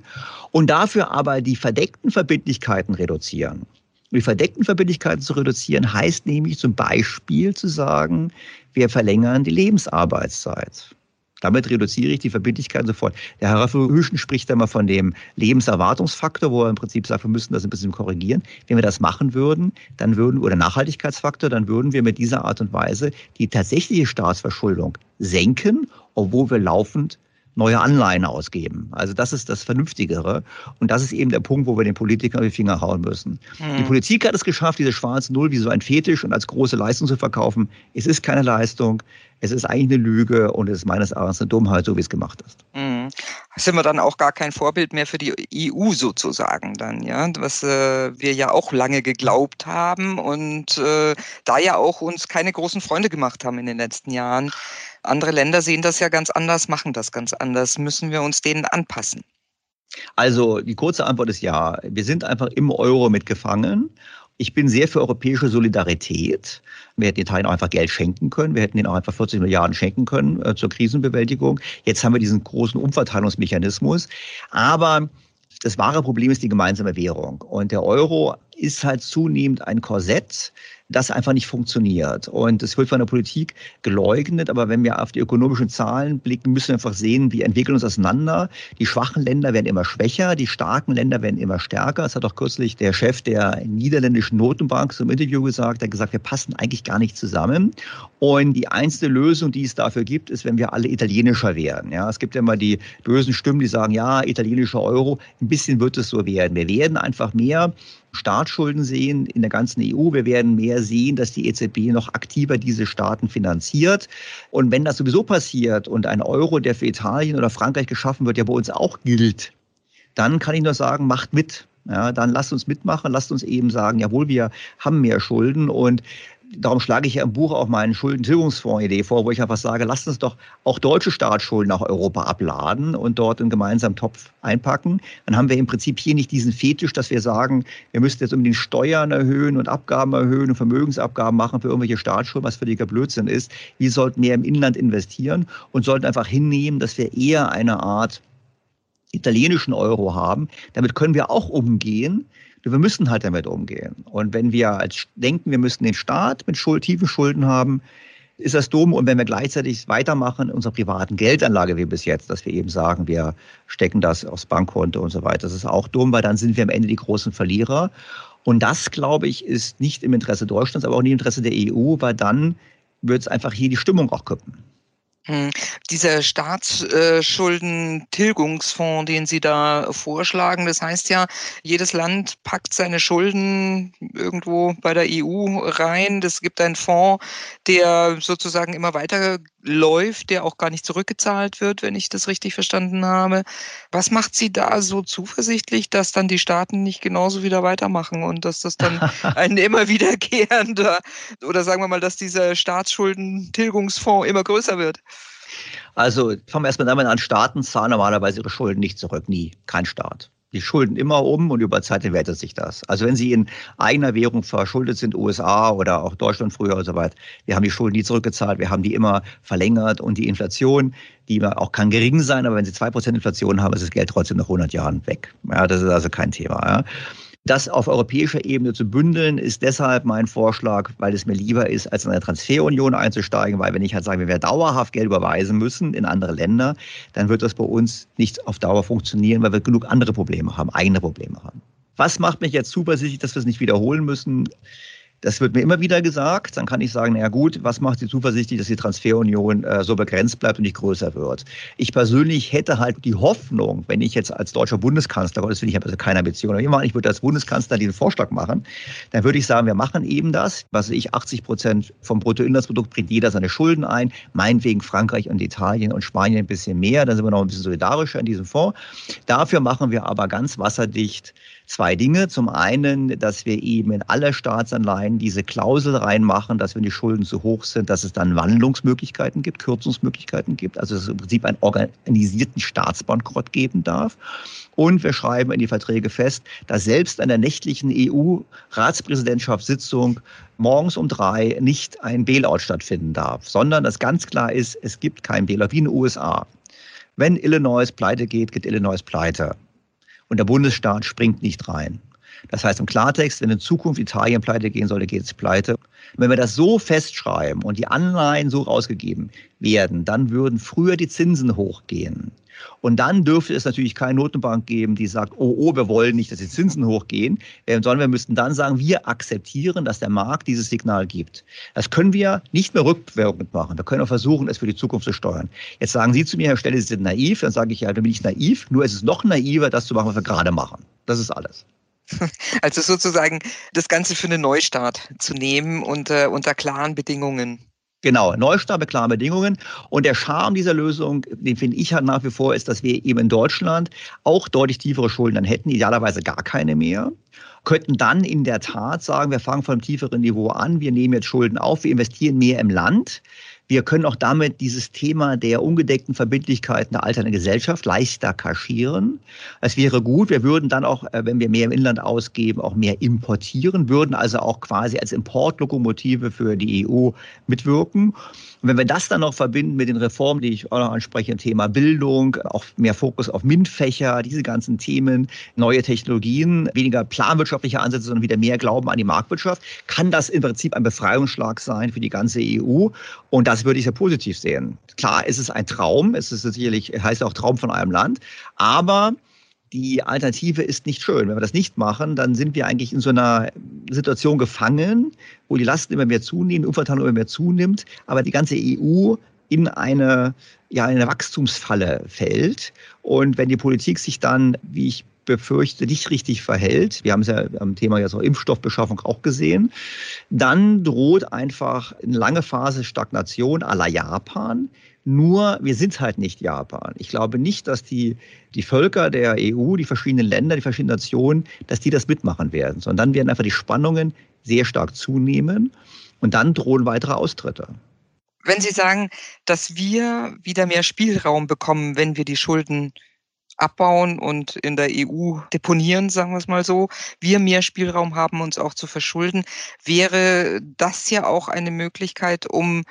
und dafür aber die verdeckten Verbindlichkeiten reduzieren. Die verdeckten Verbindlichkeiten zu reduzieren heißt nämlich zum Beispiel zu sagen, wir verlängern die Lebensarbeitszeit. Damit reduziere ich die Verbindlichkeit sofort. Der Herr Raffelhüschen spricht einmal von dem Lebenserwartungsfaktor, wo er im Prinzip sagt, wir müssen das ein bisschen korrigieren. Wenn wir das machen würden, dann würden, oder Nachhaltigkeitsfaktor, dann würden wir mit dieser Art und Weise die tatsächliche Staatsverschuldung senken, obwohl wir laufend neue Anleihen ausgeben. Also das ist das Vernünftigere. Und das ist eben der Punkt, wo wir den Politikern auf die Finger hauen müssen. Mhm. Die Politik hat es geschafft, diese schwarze Null wie so ein Fetisch und als große Leistung zu verkaufen. Es ist keine Leistung. Es ist eigentlich eine Lüge und es ist meines Erachtens eine Dummheit, so wie es gemacht ist. Mhm. Sind wir dann auch gar kein Vorbild mehr für die EU sozusagen dann, ja, was äh, wir ja auch lange geglaubt haben und äh, da ja auch uns keine großen Freunde gemacht haben in den letzten Jahren. Andere Länder sehen das ja ganz anders, machen das ganz anders. Müssen wir uns denen anpassen? Also die kurze Antwort ist ja. Wir sind einfach im Euro mitgefangen ich bin sehr für europäische Solidarität. Wir hätten Italien auch einfach Geld schenken können. Wir hätten ihnen auch einfach 40 Milliarden schenken können äh, zur Krisenbewältigung. Jetzt haben wir diesen großen Umverteilungsmechanismus. Aber das wahre Problem ist die gemeinsame Währung. Und der Euro ist halt zunehmend ein Korsett, das einfach nicht funktioniert. Und es wird von der Politik geleugnet, aber wenn wir auf die ökonomischen Zahlen blicken, müssen wir einfach sehen, wir entwickeln uns auseinander. Die schwachen Länder werden immer schwächer, die starken Länder werden immer stärker. Das hat auch kürzlich der Chef der niederländischen Notenbank zum Interview gesagt, er hat gesagt, wir passen eigentlich gar nicht zusammen. Und die einzige Lösung, die es dafür gibt, ist, wenn wir alle italienischer werden. Ja, es gibt ja immer die bösen Stimmen, die sagen, ja, italienischer Euro, ein bisschen wird es so werden. Wir werden einfach mehr Staatsschulden sehen in der ganzen EU. Wir werden mehr sehen, dass die EZB noch aktiver diese Staaten finanziert. Und wenn das sowieso passiert und ein Euro, der für Italien oder Frankreich geschaffen wird, ja bei uns auch gilt, dann kann ich nur sagen, macht mit. Ja, dann lasst uns mitmachen, lasst uns eben sagen, jawohl, wir haben mehr Schulden und darum schlage ich ja im Buch auch meine Schuldentilgungsfonds-Idee vor, wo ich einfach sage, lasst uns doch auch deutsche Staatsschulden nach Europa abladen und dort einen gemeinsamen Topf einpacken. Dann haben wir im Prinzip hier nicht diesen Fetisch, dass wir sagen, wir müssten jetzt unbedingt Steuern erhöhen und Abgaben erhöhen und Vermögensabgaben machen für irgendwelche Staatsschulden, was völliger Blödsinn ist. Wir sollten mehr im Inland investieren und sollten einfach hinnehmen, dass wir eher eine Art italienischen Euro haben. Damit können wir auch umgehen. Wir müssen halt damit umgehen. Und wenn wir als denken, wir müssen den Staat mit Schuld, tiefen Schulden haben, ist das dumm. Und wenn wir gleichzeitig weitermachen in unserer privaten Geldanlage wie bis jetzt, dass wir eben sagen, wir stecken das aufs Bankkonto und so weiter, das ist auch dumm, weil dann sind wir am Ende die großen Verlierer. Und das, glaube ich, ist nicht im Interesse Deutschlands, aber auch nicht im Interesse der EU, weil dann wird es einfach hier die Stimmung auch kippen. Hm. Dieser Staatsschuldentilgungsfonds, den Sie da vorschlagen, das heißt ja, jedes Land packt seine Schulden irgendwo bei der EU rein. Das gibt einen Fonds, der sozusagen immer weiter läuft, der auch gar nicht zurückgezahlt wird, wenn ich das richtig verstanden habe. Was macht Sie da so zuversichtlich, dass dann die Staaten nicht genauso wieder weitermachen und dass das dann ein immer wiederkehrender oder sagen wir mal, dass dieser Staatsschuldенtilgungsfonds immer größer wird? Also fangen wir erstmal damit an, Staaten zahlen normalerweise ihre Schulden nicht zurück, nie, kein Staat. Die schulden immer um und über Zeit entwertet sich das. Also wenn sie in eigener Währung verschuldet sind, USA oder auch Deutschland früher und so weiter, wir haben die Schulden nie zurückgezahlt, wir haben die immer verlängert und die Inflation, die auch kann gering sein, aber wenn sie zwei Prozent Inflation haben, ist das Geld trotzdem nach 100 Jahren weg. Ja, das ist also kein Thema. Ja. Das auf europäischer Ebene zu bündeln, ist deshalb mein Vorschlag, weil es mir lieber ist, als in eine Transferunion einzusteigen, weil wenn ich halt sage, wir werden dauerhaft Geld überweisen müssen in andere Länder, dann wird das bei uns nicht auf Dauer funktionieren, weil wir genug andere Probleme haben, eigene Probleme haben. Was macht mich jetzt zuversichtlich, dass wir es nicht wiederholen müssen? Das wird mir immer wieder gesagt. Dann kann ich sagen, na gut, was macht Sie zuversichtlich, dass die Transferunion äh, so begrenzt bleibt und nicht größer wird? Ich persönlich hätte halt die Hoffnung, wenn ich jetzt als deutscher Bundeskanzler, Gottes Willen, ich habe also keine Ambition, aber ich würde als Bundeskanzler diesen Vorschlag machen, dann würde ich sagen, wir machen eben das. Was ich, 80 Prozent vom Bruttoinlandsprodukt bringt jeder seine Schulden ein. Meinetwegen Frankreich und Italien und Spanien ein bisschen mehr. Dann sind wir noch ein bisschen solidarischer in diesem Fonds. Dafür machen wir aber ganz wasserdicht zwei Dinge. Zum einen, dass wir eben in alle Staatsanleihen diese Klausel reinmachen, dass wenn die Schulden zu hoch sind, dass es dann Wandlungsmöglichkeiten gibt, Kürzungsmöglichkeiten gibt, also es im Prinzip einen organisierten Staatsbankrott geben darf. Und wir schreiben in die Verträge fest, dass selbst an der nächtlichen EU-Ratspräsidentschaftssitzung morgens um drei nicht ein Bailout stattfinden darf, sondern dass ganz klar ist, es gibt kein Bailout wie in den USA. Wenn Illinois pleite geht, geht Illinois pleite und der Bundesstaat springt nicht rein. Das heißt im Klartext, wenn in Zukunft Italien pleite gehen sollte, geht es pleite. Wenn wir das so festschreiben und die Anleihen so rausgegeben werden, dann würden früher die Zinsen hochgehen. Und dann dürfte es natürlich keine Notenbank geben, die sagt, oh, oh, wir wollen nicht, dass die Zinsen hochgehen, äh, sondern wir müssten dann sagen, wir akzeptieren, dass der Markt dieses Signal gibt. Das können wir nicht mehr rückwirkend machen. Wir können auch versuchen, es für die Zukunft zu steuern. Jetzt sagen Sie zu mir, Herr Stelle, Sie sind naiv. Dann sage ich, ja, dann bin ich naiv. Nur ist es noch naiver, das zu machen, was wir gerade machen. Das ist alles. Also sozusagen das Ganze für einen Neustart zu nehmen unter, unter klaren Bedingungen. Genau, Neustart mit klaren Bedingungen. Und der Charme dieser Lösung, den finde ich halt nach wie vor, ist, dass wir eben in Deutschland auch deutlich tiefere Schulden dann hätten, idealerweise gar keine mehr könnten dann in der Tat sagen, wir fangen von einem tieferen Niveau an, wir nehmen jetzt Schulden auf, wir investieren mehr im Land. Wir können auch damit dieses Thema der ungedeckten Verbindlichkeiten der alternden Gesellschaft leichter kaschieren. Es wäre gut, wir würden dann auch, äh, wenn wir mehr im Inland ausgeben, auch mehr importieren, würden also auch quasi als Importlokomotive für die EU mitwirken. Und wenn wir das dann noch verbinden mit den Reformen, die ich auch noch anspreche, Thema Bildung, auch mehr Fokus auf MINT-Fächer, diese ganzen Themen, neue Technologien, weniger planwirtschaftliche Ansätze, sondern wieder mehr Glauben an die Marktwirtschaft, kann das im Prinzip ein Befreiungsschlag sein für die ganze EU. Und das würde ich sehr positiv sehen. Klar, es ist ein Traum, es ist sicherlich, heißt auch Traum von einem Land, aber die Alternative ist nicht schön. Wenn wir das nicht machen, dann sind wir eigentlich in so einer Situation gefangen, wo die Lasten immer mehr zunehmen, die Umverteilung immer mehr zunimmt, aber die ganze EU in eine, ja, eine Wachstumsfalle fällt. Und wenn die Politik sich dann, wie ich befürchte, nicht richtig verhält, wir haben es ja am Thema jetzt auch Impfstoffbeschaffung auch gesehen, dann droht einfach eine lange Phase Stagnation à la Japan, nur wir sind halt nicht Japan. Ich glaube nicht, dass die, die Völker der EU, die verschiedenen Länder, die verschiedenen Nationen, dass die das mitmachen werden, sondern dann werden einfach die Spannungen sehr stark zunehmen und dann drohen weitere Austritte. Wenn Sie sagen, dass wir wieder mehr Spielraum bekommen, wenn wir die Schulden abbauen und in der EU deponieren, sagen wir es mal so, wir mehr Spielraum haben, uns auch zu verschulden, wäre das ja auch eine Möglichkeit, um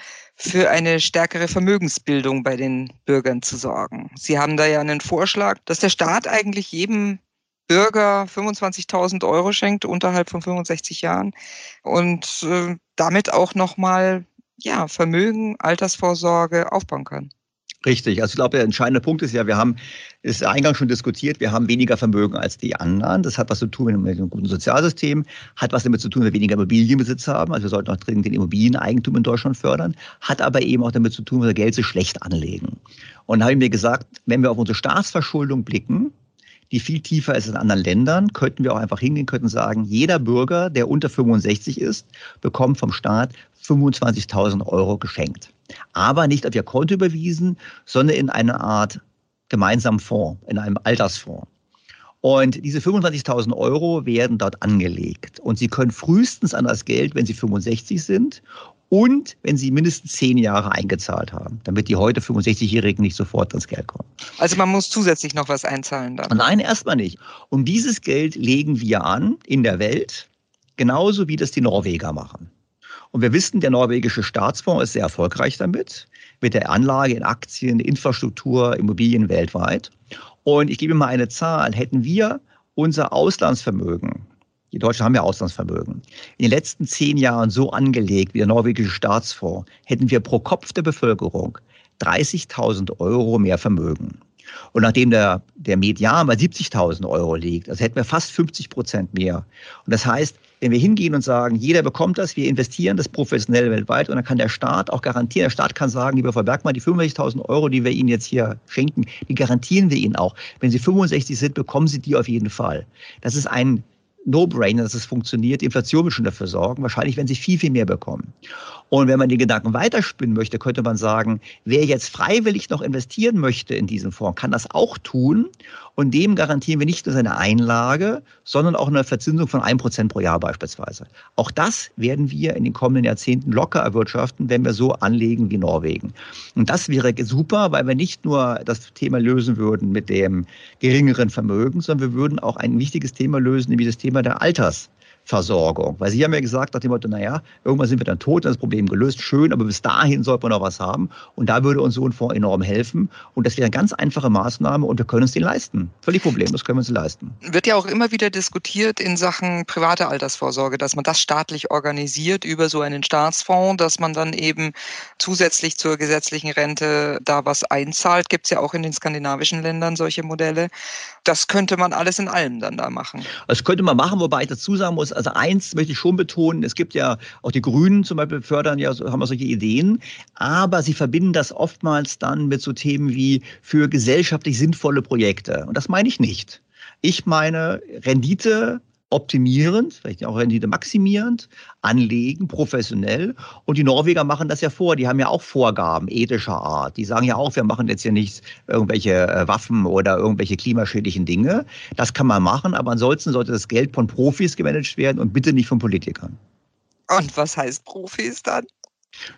für eine stärkere Vermögensbildung bei den Bürgern zu sorgen. Sie haben da ja einen Vorschlag, dass der Staat eigentlich jedem Bürger 25.000 Euro schenkt unterhalb von 65 Jahren und äh, damit auch nochmal ja, Vermögen, Altersvorsorge aufbauen kann. Richtig. Also ich glaube, der entscheidende Punkt ist ja, wir haben, ist eingangs schon diskutiert, wir haben weniger Vermögen als die anderen. Das hat was zu tun mit einem guten Sozialsystem, hat was damit zu tun, dass wir weniger Immobilienbesitz haben. Also wir sollten auch dringend den Immobilieneigentum in Deutschland fördern. Hat aber eben auch damit zu tun, dass wir Geld so schlecht anlegen. Und da habe ich mir gesagt, wenn wir auf unsere Staatsverschuldung blicken, die viel tiefer ist in anderen Ländern, könnten wir auch einfach hingehen, könnten sagen, jeder Bürger, der unter 65 ist, bekommt vom Staat 25.000 Euro geschenkt. Aber nicht auf ihr Konto überwiesen, sondern in eine Art gemeinsamen Fonds, in einem Altersfonds. Und diese 25.000 Euro werden dort angelegt. Und Sie können frühestens an das Geld, wenn Sie 65 sind und wenn Sie mindestens zehn Jahre eingezahlt haben, damit die heute 65-Jährigen nicht sofort ans Geld kommen. Also man muss zusätzlich noch was einzahlen dann? Nein, erstmal nicht. Und dieses Geld legen wir an in der Welt, genauso wie das die Norweger machen. Und wir wissen, der norwegische Staatsfonds ist sehr erfolgreich damit, mit der Anlage in Aktien, Infrastruktur, Immobilien weltweit. Und ich gebe mal eine Zahl. Hätten wir unser Auslandsvermögen, die Deutschen haben ja Auslandsvermögen, in den letzten zehn Jahren so angelegt wie der norwegische Staatsfonds, hätten wir pro Kopf der Bevölkerung 30.000 Euro mehr Vermögen. Und nachdem der, der Median bei 70.000 Euro liegt, also hätten wir fast 50 Prozent mehr. Und das heißt, wenn wir hingehen und sagen, jeder bekommt das, wir investieren das professionell weltweit und dann kann der Staat auch garantieren, der Staat kann sagen, lieber Frau Bergmann, die 65.000 Euro, die wir Ihnen jetzt hier schenken, die garantieren wir Ihnen auch. Wenn Sie 65 sind, bekommen Sie die auf jeden Fall. Das ist ein No-Brainer, dass es funktioniert. Die Inflation wird schon dafür sorgen. Wahrscheinlich werden sie viel, viel mehr bekommen. Und wenn man den Gedanken weiterspinnen möchte, könnte man sagen, wer jetzt freiwillig noch investieren möchte in diesen Fonds, kann das auch tun. Und dem garantieren wir nicht nur seine Einlage, sondern auch eine Verzinsung von 1% pro Jahr beispielsweise. Auch das werden wir in den kommenden Jahrzehnten locker erwirtschaften, wenn wir so anlegen wie Norwegen. Und das wäre super, weil wir nicht nur das Thema lösen würden mit dem geringeren Vermögen, sondern wir würden auch ein wichtiges Thema lösen, nämlich das Thema der Alters. Versorgung. Weil Sie haben ja gesagt nach dem Motto, naja, irgendwann sind wir dann tot, dann ist das Problem gelöst, schön, aber bis dahin sollte man noch was haben. Und da würde uns so ein Fonds enorm helfen. Und das wäre eine ganz einfache Maßnahme und wir können uns den leisten. Völlig problemlos können wir uns leisten. Wird ja auch immer wieder diskutiert in Sachen private Altersvorsorge, dass man das staatlich organisiert über so einen Staatsfonds, dass man dann eben zusätzlich zur gesetzlichen Rente da was einzahlt. Gibt es ja auch in den skandinavischen Ländern solche Modelle. Das könnte man alles in allem dann da machen. Das könnte man machen, wobei ich dazu sagen muss, also eins möchte ich schon betonen, es gibt ja auch die Grünen zum Beispiel fördern ja, haben ja solche Ideen, aber sie verbinden das oftmals dann mit so Themen wie für gesellschaftlich sinnvolle Projekte. Und das meine ich nicht. Ich meine Rendite optimierend, vielleicht auch Rendite maximierend, anlegen, professionell. Und die Norweger machen das ja vor. Die haben ja auch Vorgaben ethischer Art. Die sagen ja auch, wir machen jetzt hier nicht irgendwelche äh, Waffen oder irgendwelche klimaschädlichen Dinge. Das kann man machen, aber ansonsten sollte das Geld von Profis gemanagt werden und bitte nicht von Politikern. Und was heißt Profis dann?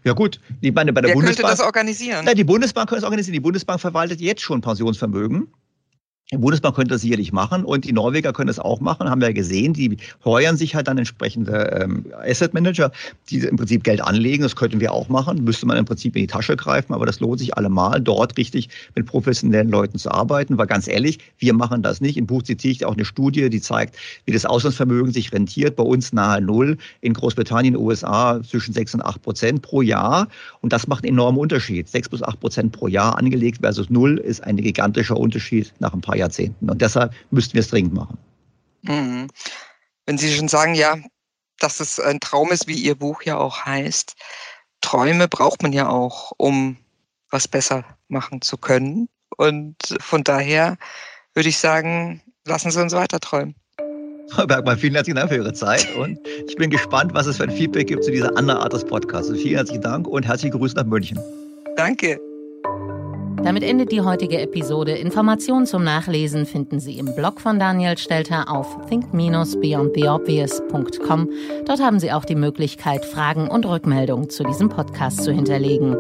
Ja gut, ich meine, bei der Wer Bundesbank. könnte das organisieren? Ja, die Bundesbank könnte es organisieren. Die Bundesbank verwaltet jetzt schon Pensionsvermögen. Die Bundesbank könnte das sicherlich machen und die Norweger können das auch machen, haben wir ja gesehen. Die heuern sich halt dann entsprechende ähm, Asset Manager, die im Prinzip Geld anlegen. Das könnten wir auch machen. Müsste man im Prinzip in die Tasche greifen, aber das lohnt sich allemal, dort richtig mit professionellen Leuten zu arbeiten. Weil ganz ehrlich, wir machen das nicht. Im Buch zitiere ich auch eine Studie, die zeigt, wie das Auslandsvermögen sich rentiert. Bei uns nahe Null, in Großbritannien, USA zwischen 6 und 8 Prozent pro Jahr. Und das macht einen enormen Unterschied. 6 bis 8 Prozent pro Jahr angelegt versus Null ist ein gigantischer Unterschied nach ein paar paar Jahrzehnten. Und deshalb müssten wir es dringend machen. Mhm. Wenn Sie schon sagen, ja, dass es ein Traum ist, wie Ihr Buch ja auch heißt, Träume braucht man ja auch, um was besser machen zu können. Und von daher würde ich sagen, lassen Sie uns weiter träumen. Frau Bergmann, vielen herzlichen Dank für Ihre Zeit und ich bin gespannt, was es für ein Feedback gibt zu dieser anderen Art des Podcasts. vielen herzlichen Dank und herzliche Grüße nach München. Danke. Damit endet die heutige Episode. Informationen zum Nachlesen finden Sie im Blog von Daniel Stelter auf think-beyondtheobvious.com. Dort haben Sie auch die Möglichkeit, Fragen und Rückmeldungen zu diesem Podcast zu hinterlegen.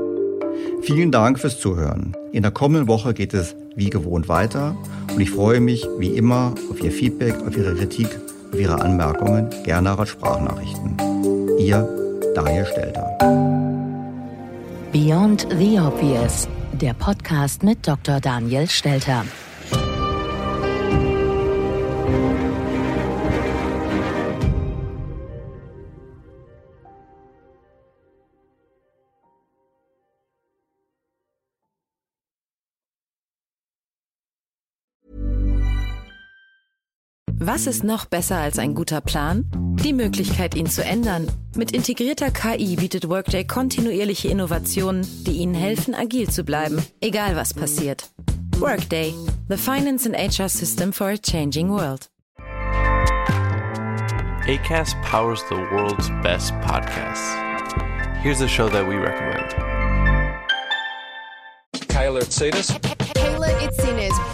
Vielen Dank fürs Zuhören. In der kommenden Woche geht es wie gewohnt weiter und ich freue mich wie immer auf Ihr Feedback, auf Ihre Kritik, auf Ihre Anmerkungen, gerne als Sprachnachrichten. Ihr Daniel Stelter. Beyond the Obvious der Podcast mit Dr. Daniel Stelter. Was ist noch besser als ein guter Plan? Die Möglichkeit, ihn zu ändern. Mit integrierter KI bietet Workday kontinuierliche Innovationen, die Ihnen helfen, agil zu bleiben, egal was passiert. Workday the finance and HR system for a changing world. ACAST powers the world's best podcasts. Here's a show that we recommend. Kayla Itsinas. Kayla Itsinas.